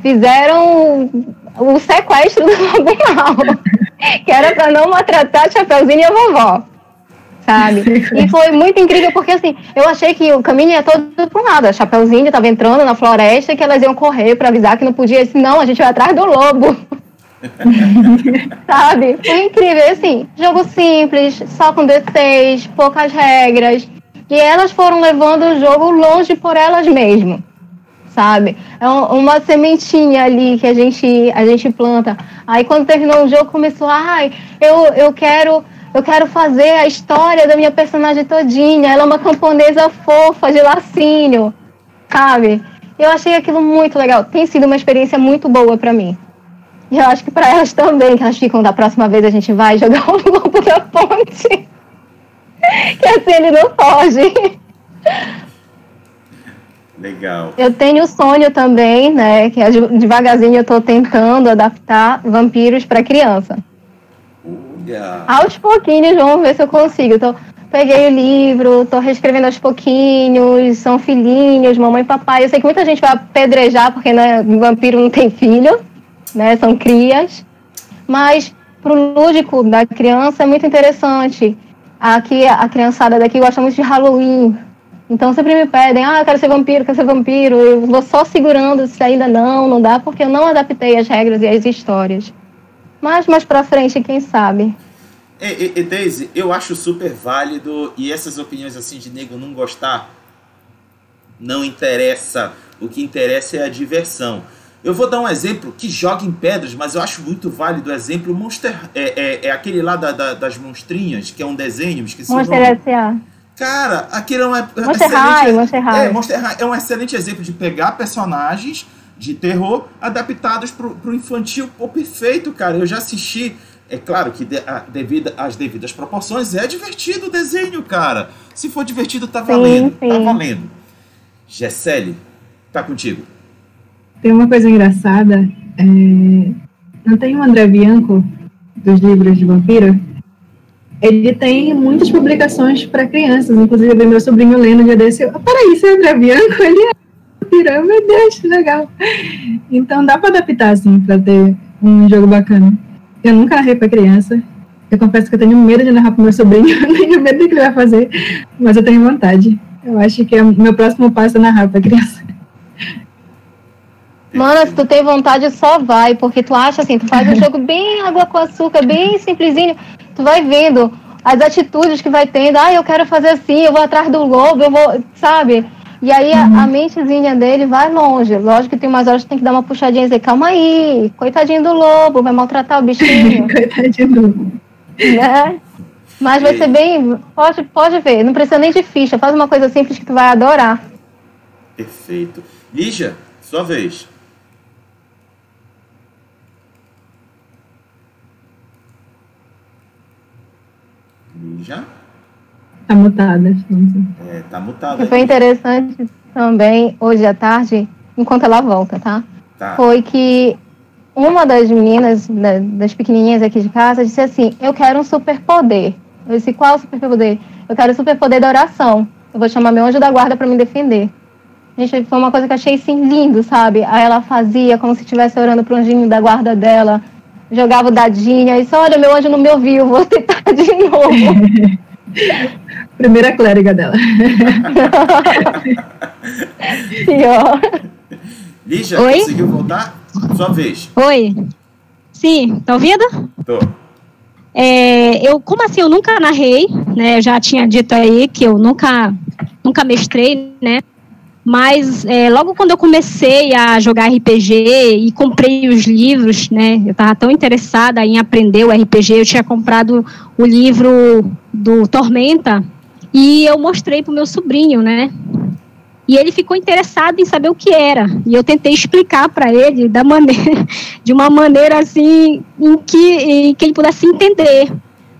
fizeram o sequestro do Lobo Mal, que era para não maltratar Chapeuzinho e a vovó, sabe? E foi muito incrível, porque assim, eu achei que o caminho ia todo um lado. A Chapeuzinho estava entrando na floresta e que elas iam correr para avisar que não podia. Disse, não, a gente vai atrás do lobo. Sabe? Foi incrível. Assim, jogo simples, só com D6, poucas regras. E elas foram levando o jogo longe por elas mesmas, sabe? É uma sementinha ali que a gente, a gente planta. Aí quando terminou o jogo, começou, ai, eu, eu quero eu quero fazer a história da minha personagem todinha. Ela é uma camponesa fofa de lacinho, sabe? Eu achei aquilo muito legal. Tem sido uma experiência muito boa para mim. E eu acho que para elas também, que elas ficam da próxima vez a gente vai jogar o lobo da ponte. que assim ele não foge. Legal. Eu tenho sonho também, né? Que é devagarzinho eu tô tentando adaptar vampiros para criança. Olha. Aos pouquinhos, vamos ver se eu consigo. Tô, peguei o livro, tô reescrevendo aos pouquinhos, são filhinhos, mamãe e papai. Eu sei que muita gente vai apedrejar, porque né, vampiro não tem filho, né? São crias. Mas pro lúdico da criança é muito interessante. Aqui, a criançada daqui gosta muito de Halloween. Então sempre me pedem, ah, eu quero ser vampiro, quero ser vampiro. Eu vou só segurando se ainda não, não dá, porque eu não adaptei as regras e as histórias. Mas mais pra frente, quem sabe? E, e, Daisy, eu acho super válido e essas opiniões assim de nego não gostar não interessa. O que interessa é a diversão. Eu vou dar um exemplo que joga em pedras, mas eu acho muito válido o exemplo. Monster é, é, é aquele lá da, da, das monstrinhas, que é um desenho, esqueci Monster o nome. S.A. Cara, aquele é um Monster High, Monster High. É, Monster High é um excelente exemplo de pegar personagens de terror adaptados para o infantil. Pô, perfeito, cara. Eu já assisti. É claro que de, a, devido às devidas proporções é divertido o desenho, cara. Se for divertido, tá valendo. Sim, sim. Tá valendo. Gessele, tá contigo. Tem uma coisa engraçada. É... Não tem o André Bianco dos livros de vampiro? Ele tem muitas publicações para crianças, inclusive meu sobrinho lendo dia desse. Ah, peraí, você é André Bianco? Ele é pirâmide, meu Deus, que legal. Então dá para adaptar, assim, para ter um jogo bacana. Eu nunca narrei para criança. Eu confesso que eu tenho medo de narrar para meu sobrinho, eu tenho medo do que ele vai fazer, mas eu tenho vontade. Eu acho que é o meu próximo passo é narrar para criança. Mano, se tu tem vontade, só vai, porque tu acha assim, tu faz um jogo bem água com açúcar, bem simplesinho, tu vai vendo as atitudes que vai tendo, ah, eu quero fazer assim, eu vou atrás do lobo, eu vou, sabe? E aí uhum. a, a, mentezinha dele vai longe. Lógico que tem umas horas que tem que dar uma puxadinha e dizer, calma aí, coitadinho do lobo, vai maltratar o bichinho. coitadinho do lobo. Né? Mas vai ser bem. Pode, pode ver, não precisa nem de ficha, faz uma coisa simples que tu vai adorar. Perfeito. Lígia, sua vez. Lígia? Tá mutada. É, tá mutada. Foi interessante também, hoje à tarde, enquanto ela volta, tá? tá. Foi que uma das meninas, das pequenininhas aqui de casa, disse assim: Eu quero um superpoder. Eu disse: Qual superpoder? Eu quero o superpoder da oração. Eu vou chamar meu anjo da guarda para me defender. Gente, foi uma coisa que eu achei assim lindo, sabe? Aí ela fazia como se estivesse orando pro anjinho da guarda dela, jogava o dadinho, e disse: Olha, meu anjo não me ouviu, vou tentar de novo. Primeira clériga dela. Pior. Lígia, Oi? conseguiu voltar? Sua vez. Oi. Sim, tá ouvindo? Tô. É, eu, como assim, eu nunca narrei, né? Eu já tinha dito aí que eu nunca, nunca mestrei, né? Mas é, logo quando eu comecei a jogar RPG e comprei os livros, né? Eu estava tão interessada em aprender o RPG, eu tinha comprado o livro do Tormenta e eu mostrei para o meu sobrinho, né? E ele ficou interessado em saber o que era. E eu tentei explicar para ele da maneira, de uma maneira assim em que, em que ele pudesse entender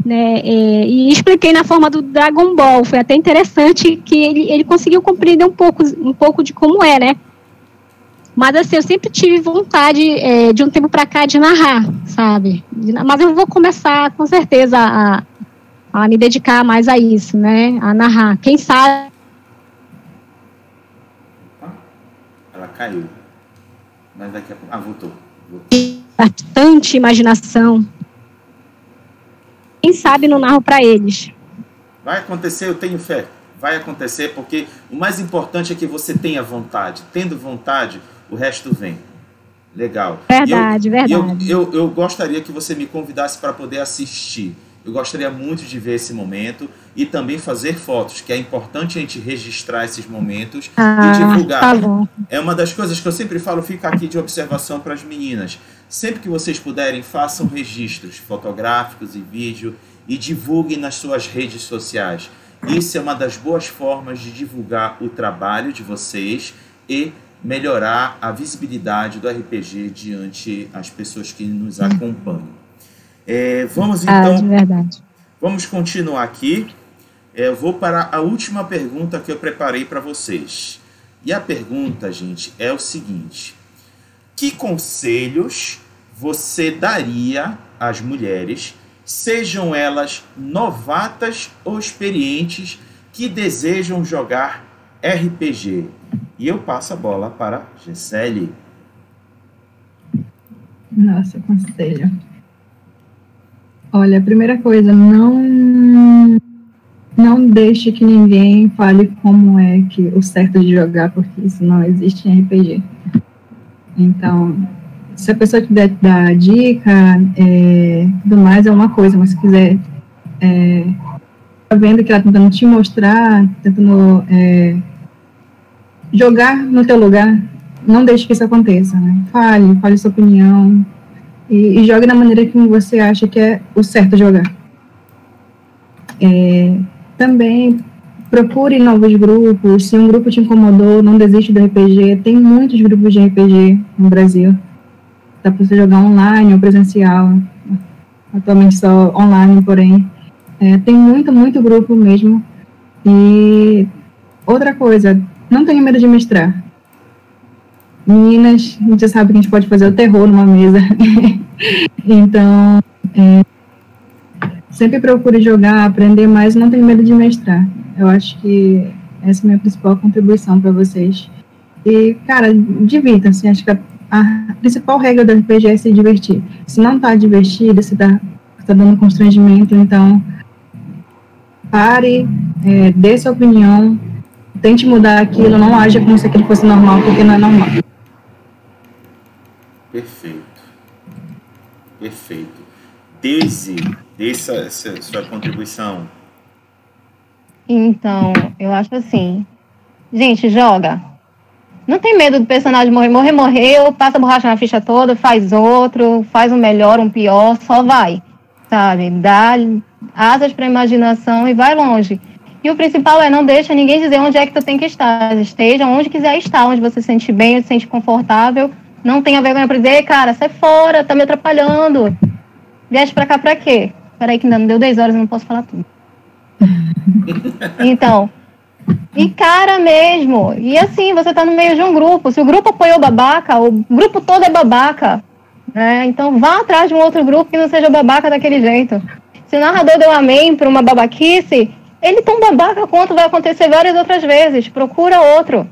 né? E, e, expliquei na forma do Dragon Ball. Foi até interessante que ele, ele conseguiu compreender um pouco, um pouco de como é, né? Mas assim, eu sempre tive vontade é, de um tempo para cá de narrar, sabe? Mas eu vou começar com certeza a, a me dedicar mais a isso, né? A narrar. Quem sabe. Ela caiu. Mas daqui a pouco. Ah, voltou. voltou. Bastante imaginação quem sabe não narro para eles. Vai acontecer, eu tenho fé. Vai acontecer porque o mais importante é que você tenha vontade. Tendo vontade, o resto vem. Legal. Verdade, eu, verdade. Eu, eu, eu, gostaria que você me convidasse para poder assistir. Eu gostaria muito de ver esse momento e também fazer fotos, que é importante a gente registrar esses momentos ah, e divulgar. Tá. É uma das coisas que eu sempre falo, fica aqui de observação para as meninas. Sempre que vocês puderem, façam registros fotográficos e vídeo e divulguem nas suas redes sociais. Isso é uma das boas formas de divulgar o trabalho de vocês e melhorar a visibilidade do RPG diante as pessoas que nos acompanham. É, vamos Ah, então, de verdade. vamos continuar aqui. É, eu vou para a última pergunta que eu preparei para vocês. E a pergunta, gente, é o seguinte: que conselhos você daria às mulheres, sejam elas novatas ou experientes, que desejam jogar RPG? E eu passo a bola para Gisele. Nossa, conselho. Olha, primeira coisa, não não deixe que ninguém fale como é que o certo de jogar, porque isso não existe em RPG. Então, se a pessoa quiser dar dica, é, tudo mais é uma coisa, mas se quiser é, tá vendo que ela tá tentando te mostrar, tentando é, jogar no teu lugar, não deixe que isso aconteça, né? Fale, fale sua opinião e, e jogue da maneira que você acha que é o certo jogar. É, também procure novos grupos. Se um grupo te incomodou, não desiste do RPG. Tem muitos grupos de RPG no Brasil. Dá para você jogar online ou presencial. Atualmente só online, porém. É, tem muito, muito grupo mesmo. E outra coisa, não tenha medo de mestrar. Meninas, a gente já sabe que a gente pode fazer o terror numa mesa. então, é, sempre procure jogar, aprender mais, não tenha medo de mestrar. Eu acho que essa é a minha principal contribuição para vocês. E, cara, divirtam-se. Acho que a, a, principal regra do RPG é se divertir. Se não tá divertido, se tá, tá dando constrangimento, então pare, é, dê sua opinião, tente mudar aquilo, não haja como se aquilo fosse normal, porque não é normal. Perfeito. Perfeito. Daisy, essa, essa sua contribuição. Então, eu acho assim. Gente, joga. Não tem medo do personagem morrer. Morrer, morreu, passa a borracha na ficha toda, faz outro, faz um melhor, um pior, só vai. Sabe? Dá asas para imaginação e vai longe. E o principal é não deixa ninguém dizer onde é que tu tem que estar. Esteja onde quiser estar, onde você se sente bem, onde se sente confortável. Não tenha vergonha para dizer, cara, sai fora, tá me atrapalhando. Vieste pra cá pra quê? Peraí que ainda não deu 10 horas, eu não posso falar tudo. Então, encara mesmo. E assim, você tá no meio de um grupo. Se o grupo apoiou babaca, o grupo todo é babaca. Né? Então vá atrás de um outro grupo que não seja babaca daquele jeito. Se o narrador deu amém para uma babaquice, ele tão babaca quanto vai acontecer várias outras vezes. Procura outro.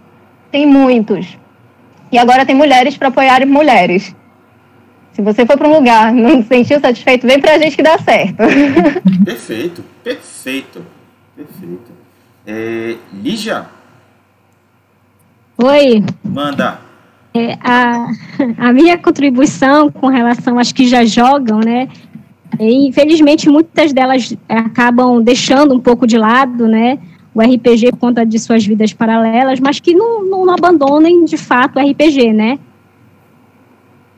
Tem muitos. E agora tem mulheres para apoiar mulheres. Se você for para um lugar não se sentiu satisfeito, vem pra gente que dá certo. Perfeito, perfeito, perfeito. É, Lígia, Oi, manda. é, a, a minha contribuição com relação às que já jogam, né? é, Infelizmente, muitas delas acabam deixando um pouco de lado, né? O RPG por conta de suas vidas paralelas, mas que não, não abandonem de fato o RPG, né?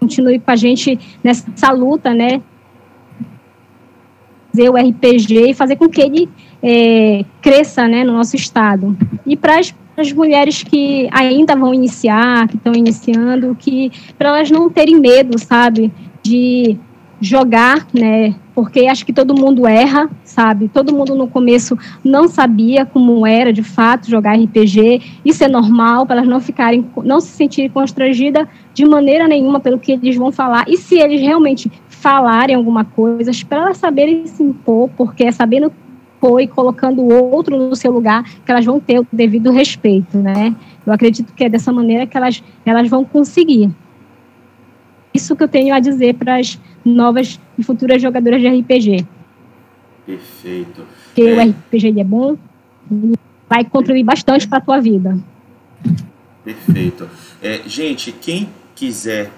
Continue com a gente nessa luta, né? Fazer o RPG e fazer com que ele é, cresça, né, no nosso estado. E para as mulheres que ainda vão iniciar, que estão iniciando, que para elas não terem medo, sabe, de jogar, né? Porque acho que todo mundo erra, sabe? Todo mundo no começo não sabia como era de fato jogar RPG. Isso é normal para elas não ficarem, não se sentirem constrangidas de maneira nenhuma pelo que eles vão falar. E se eles realmente falarem alguma coisa, para elas saberem se impor, porque é sabendo impor e colocando o outro no seu lugar que elas vão ter o devido respeito, né? Eu acredito que é dessa maneira que elas, elas vão conseguir. Isso que eu tenho a dizer para as novas e futuras jogadoras de RPG. Perfeito. Porque É. o RPG ele é bom, vai contribuir bastante para a tua vida. Perfeito. É, gente, quem quiser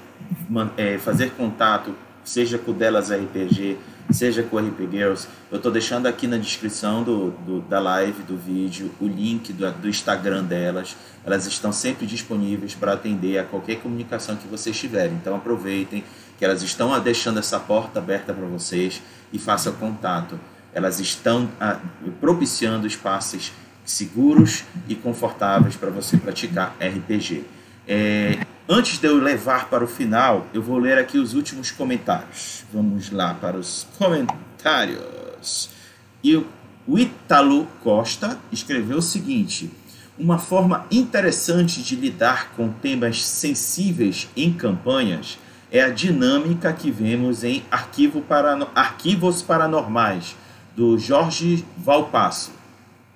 é, fazer contato seja com o Delas RPG, seja com RP Girls, eu estou deixando aqui na descrição do, do, da live, do vídeo, o link do, do Instagram delas. Elas estão sempre disponíveis para atender a qualquer comunicação que vocês tiverem. Então aproveitem que elas estão deixando essa porta aberta para vocês e façam contato. Elas estão a, propiciando espaços seguros e confortáveis para você praticar RPG. É, antes de eu levar para o final, eu vou ler aqui os últimos comentários. Vamos lá para os comentários. E o Ítalo Costa escreveu o seguinte: uma forma interessante de lidar com temas sensíveis em campanhas é a dinâmica que vemos em Arquivo Arquivos Paranormais, do Jorge Valpasso,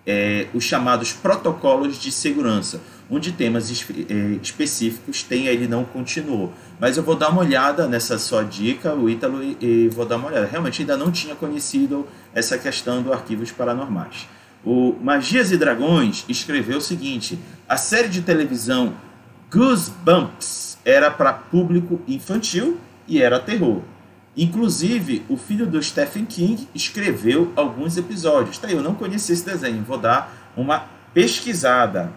é, os chamados protocolos de segurança, onde temas é, específicos tem, ele não continuou. Mas eu vou dar uma olhada nessa sua dica, o Ítalo, e, vou dar uma olhada. Realmente ainda não tinha conhecido essa questão do Arquivos Paranormais. O Magias e Dragões escreveu o seguinte: a série de televisão Goosebumps era para público infantil e era terror. Inclusive, o filho do Stephen King escreveu alguns episódios. Tá eu não conhecia esse desenho, vou dar uma pesquisada.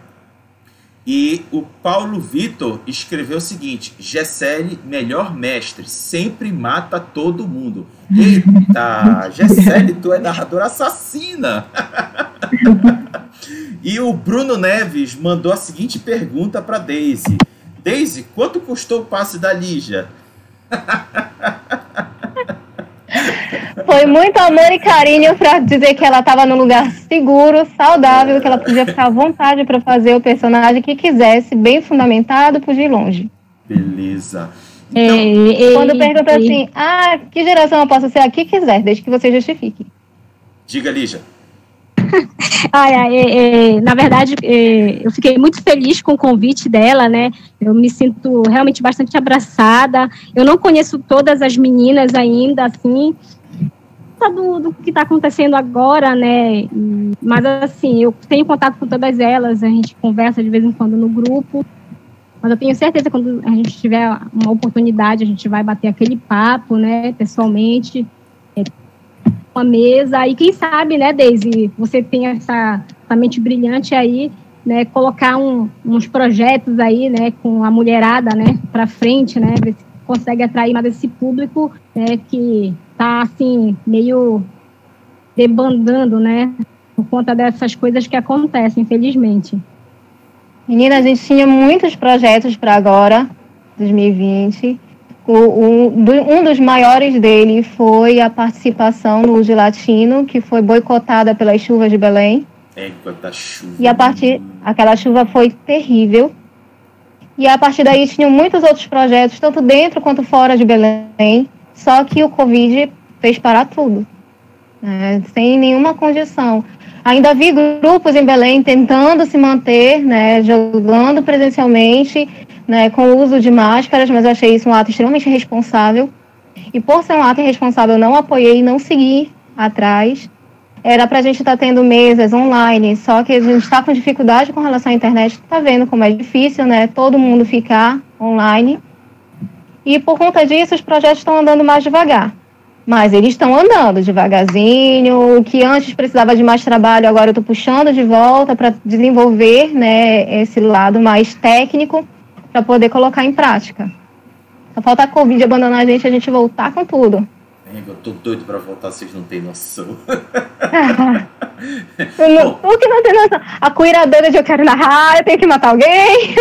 E o Paulo Vitor escreveu o seguinte: Gessele, melhor mestre, sempre mata todo mundo. Eita, Gessele, tu é narradora assassina. e o Bruno Neves mandou a seguinte pergunta para Daisy: Daisy, quanto custou o passe da Lígia? Foi muito amor e carinho para dizer que ela estava num lugar seguro, saudável, que ela podia ficar à vontade para fazer o personagem que quisesse, bem fundamentado, por ir longe. Beleza. Então, ei, quando pergunta assim, ah, que geração eu posso ser? A que quiser, desde que você justifique. Diga, Lígia. ai, ai, é, é, na verdade, é, eu fiquei muito feliz com o convite dela, né? Eu me sinto realmente bastante abraçada. Eu não conheço todas as meninas ainda, assim, do, do que está acontecendo agora, né? Mas assim, eu tenho contato com todas elas, a gente conversa de vez em quando no grupo. Mas eu tenho certeza que quando a gente tiver uma oportunidade, a gente vai bater aquele papo, né, pessoalmente uma mesa. E quem sabe, né, Deise, você tem essa, essa mente brilhante aí, né, colocar um, uns projetos aí, né, com a mulherada, né, para frente, né, ver se consegue atrair mais esse público, né, que tá assim meio debandando, né, por conta dessas coisas que acontecem, infelizmente. Menina, a gente tinha muitos projetos para agora, 2020. O, o, um dos maiores dele foi a participação no Uge Latino, que foi boicotada pelas chuvas de Belém. É, quanta chuva. E a partir, aquela chuva foi terrível. E a partir daí tinham muitos outros projetos, tanto dentro quanto fora de Belém. Só que o Covid fez parar tudo, né, sem nenhuma condição. Ainda vi grupos em Belém tentando se manter, né, jogando presencialmente, né, com o uso de máscaras, mas eu achei isso um ato extremamente irresponsável. E por ser um ato irresponsável, eu não apoiei e não segui atrás. Era para a gente estar tá tendo mesas online, só que a gente está com dificuldade com relação à internet, está vendo como é difícil, né? Todo mundo ficar online. E por conta disso, os projetos estão andando mais devagar. Mas eles estão andando devagarzinho. O que antes precisava de mais trabalho, agora eu estou puxando de volta para desenvolver né, esse lado mais técnico para poder colocar em prática. Só falta a Covid abandonar a gente e a gente voltar com tudo. Eu tô doido para voltar, vocês não têm noção. não, o que não tem noção? A cuidadora de eu quero narrar, eu tenho que matar alguém.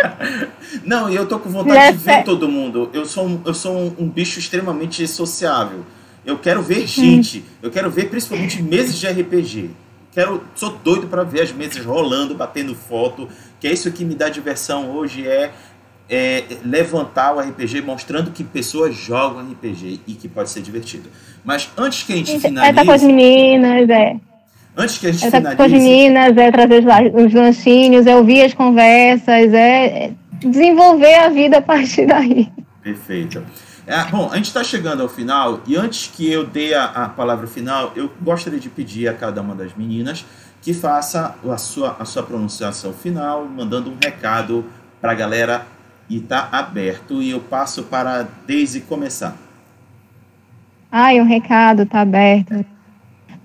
não, e eu tô com vontade de ver todo mundo. Eu sou, um, eu sou um, um bicho extremamente sociável. Eu quero ver gente. Hum. Eu quero ver principalmente mesas de RPG. Quero, sou doido para ver as mesas rolando, batendo foto. Que é isso que me dá diversão hoje é é, levantar o RPG mostrando que pessoas jogam RPG e que pode ser divertido. Mas antes que a gente finalize... É com as meninas, é. Antes que a gente é finalize... com as meninas, é trazer os lanchinhos, é ouvir as conversas, é desenvolver a vida a partir daí. Perfeito. É, bom, a gente está chegando ao final e antes que eu dê a, a, palavra final, eu gostaria de pedir a cada uma das meninas que faça a sua, a sua pronunciação final, mandando um recado para a galera e está aberto. E eu passo para Daisy começar. Ai, um recado tá aberto.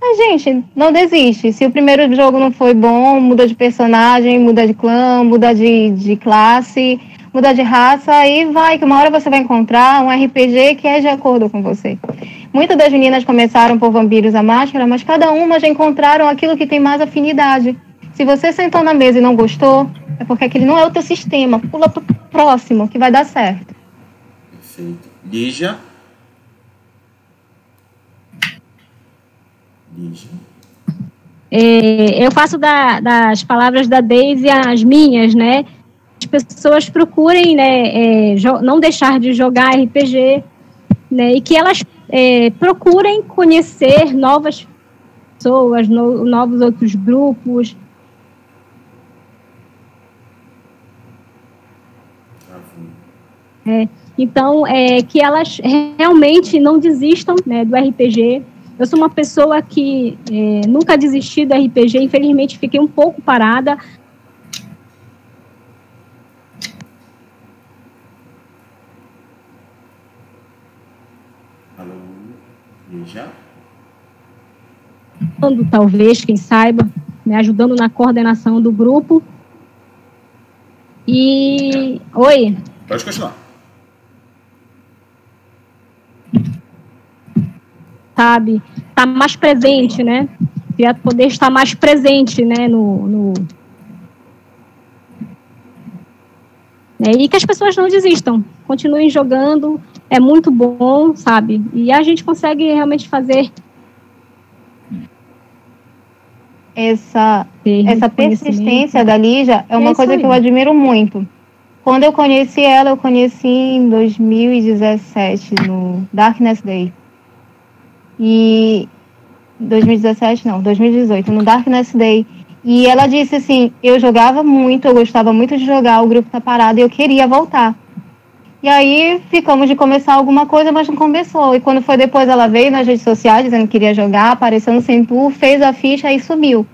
Mas, gente, não desiste. Se o primeiro jogo não foi bom, muda de personagem, muda de clã, muda de, de classe, muda de raça, aí vai, que uma hora você vai encontrar um RPG que é de acordo com você. Muitas das meninas começaram por Vampiros a Máscara, mas cada uma já encontraram aquilo que tem mais afinidade. Se você sentou na mesa e não gostou, é porque aquele não é o teu sistema. Pula pro próximo, que vai dar certo. Perfeito. Lígia? Lígia. É, eu faço da, das palavras da Daisy as minhas, né? As pessoas procurem, né, é, não deixar de jogar RPG, né? E que elas é, procurem conhecer novas pessoas, no, novos outros grupos. É, então, é, que elas realmente não desistam né, do RPG. Eu sou uma pessoa que é, nunca desisti do RPG, infelizmente fiquei um pouco parada. Alô, já? Talvez, quem saiba, me ajudando na coordenação do grupo. E. Oi. Pode continuar. Sabe? Tá mais presente, né? E poder estar mais presente, né? No, no... É, e que as pessoas não desistam, continuem jogando, é muito bom, sabe? E a gente consegue realmente fazer essa, essa persistência da Lígia é uma é coisa aí. que eu admiro muito. Quando eu conheci ela, eu conheci em 2017, no Darkness Day. E 2017 não, 2018, no Darkness Day. E ela disse assim: eu jogava muito, eu gostava muito de jogar, o grupo tá parado e eu queria voltar. E aí ficamos de começar alguma coisa, mas não começou. E quando foi depois, ela veio nas redes sociais dizendo que queria jogar, apareceu no Centur, fez a ficha e sumiu.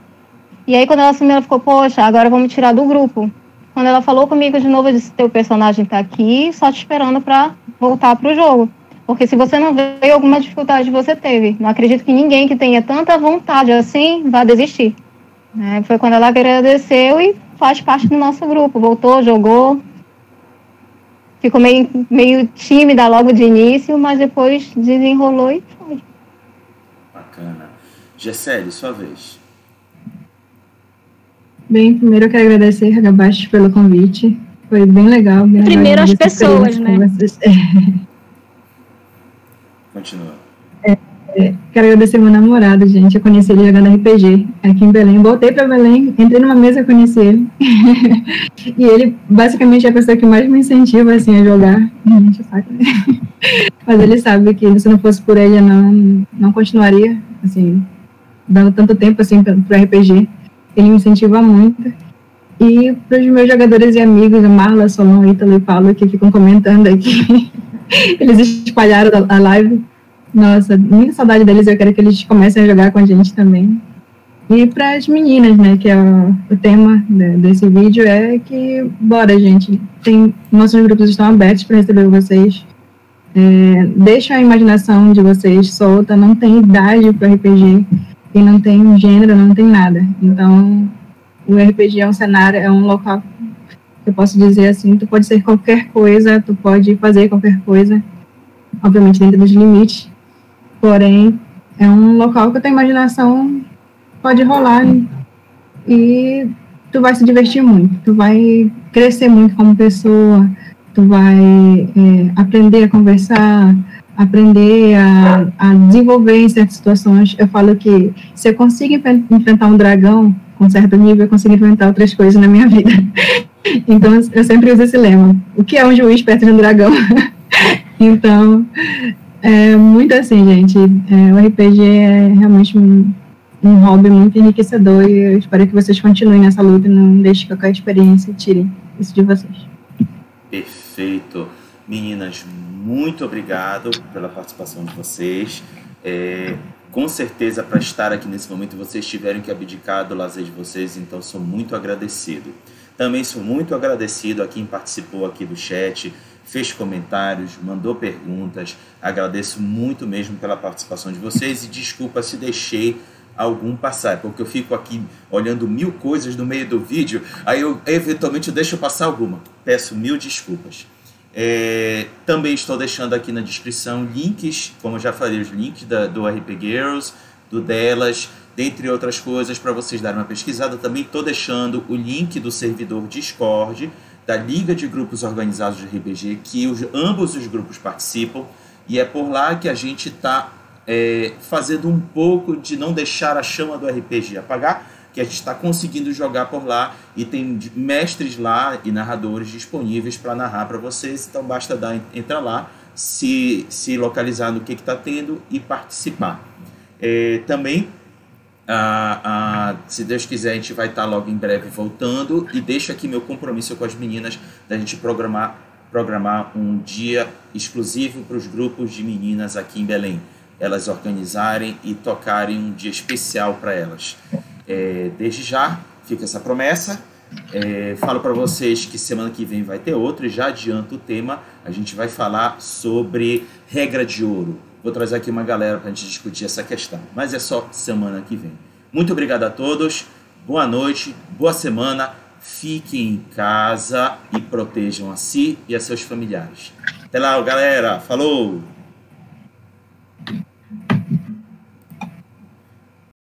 E aí quando ela sumiu, ela ficou, poxa, agora vamos tirar do grupo. Quando ela falou comigo de novo, eu disse, teu personagem tá aqui, só te esperando para voltar pro jogo. Porque se você não veio, alguma dificuldade você teve. Não acredito que ninguém que tenha tanta vontade assim vá desistir. É, foi quando ela agradeceu e faz parte do nosso grupo. Voltou, jogou. Ficou meio, meio tímida logo de início, mas depois desenrolou e foi. Bacana. Gessele, sua vez. Bem, primeiro eu quero agradecer, Agabaste, pelo convite. Foi bem legal. Bem primeiro legal as pessoas, né? Continua. É, é, quero agradecer meu namorado, gente. Eu conheci ele jogando RPG aqui em Belém. Voltei para Belém, entrei numa mesa e conheci ele. e ele, basicamente, é a pessoa que mais me incentiva assim, a jogar. Gente. Mas ele sabe que se não fosse por ele, eu não, não continuaria, assim, dando tanto tempo assim para RPG. Ele me incentiva muito. E para os meus jogadores e amigos, Marla, Solon, Ítalo e Paulo, que ficam comentando aqui. eles espalharam a live. Nossa, muita saudade deles. Eu quero que eles comecem a jogar com a gente também. E para as meninas, né, que é o, o tema de, desse vídeo é que, bora, gente, tem, nossos grupos estão abertos para receber vocês. É, deixa a imaginação de vocês solta, não tem idade para RPG, e não tem gênero, não tem nada. Então, o RPG é um cenário, é um local eu posso dizer assim, tu pode ser qualquer coisa, tu pode fazer qualquer coisa, obviamente dentro dos limites, porém é um local que a tua imaginação pode rolar e tu vai se divertir muito, tu vai crescer muito como pessoa, tu vai é, aprender a conversar, aprender a, a, desenvolver em certas situações. Eu falo que se eu consigo enfrentar um dragão com certo nível, eu consigo enfrentar outras coisas na minha vida. Então, eu sempre uso esse lema. O que é um juiz perto de um dragão? então, é muito assim, gente. É, o RPG é realmente um, um hobby muito enriquecedor e eu espero que vocês continuem nessa luta e não deixem qualquer experiência tirem isso de vocês. Perfeito. Meninas, muito obrigado pela participação de vocês. É, com certeza, para estar aqui nesse momento, vocês tiveram que abdicar do lazer de vocês, então sou muito agradecido. Também sou muito agradecido a quem participou aqui do chat, fez comentários, mandou perguntas. Agradeço muito mesmo pela participação de vocês e desculpa se deixei algum passar, porque eu fico aqui olhando mil coisas no meio do vídeo, aí eu eventualmente deixo passar alguma. Peço mil desculpas. É, também estou deixando aqui na descrição links, como já falei, os links da, do RP Girls, do delas, dentre outras coisas, para vocês darem uma pesquisada. Também estou deixando o link do servidor Discord, da Liga de Grupos Organizados de RPG, que os, ambos os grupos participam, e é por lá que a gente está é, fazendo um pouco de não deixar a chama do RPG apagar, que a gente está conseguindo jogar por lá e tem mestres lá e narradores disponíveis para narrar para vocês. Então basta dar, entrar lá, se, se localizar no que está tendo e participar. É, também, se Deus quiser, a gente vai estar tá logo em breve voltando e deixo aqui meu compromisso com as meninas da gente programar, programar um dia exclusivo para os grupos de meninas aqui em Belém elas organizarem e tocarem um dia especial para elas. É, desde já, fica essa promessa. É, falo para vocês que semana que vem vai ter outro e já adianto o tema. A gente vai falar sobre regra de ouro. Vou trazer aqui uma galera para a gente discutir essa questão, mas é só semana que vem. Muito obrigado a todos, boa noite, boa semana, fiquem em casa e protejam a si e a seus familiares. Até lá, galera. Falou!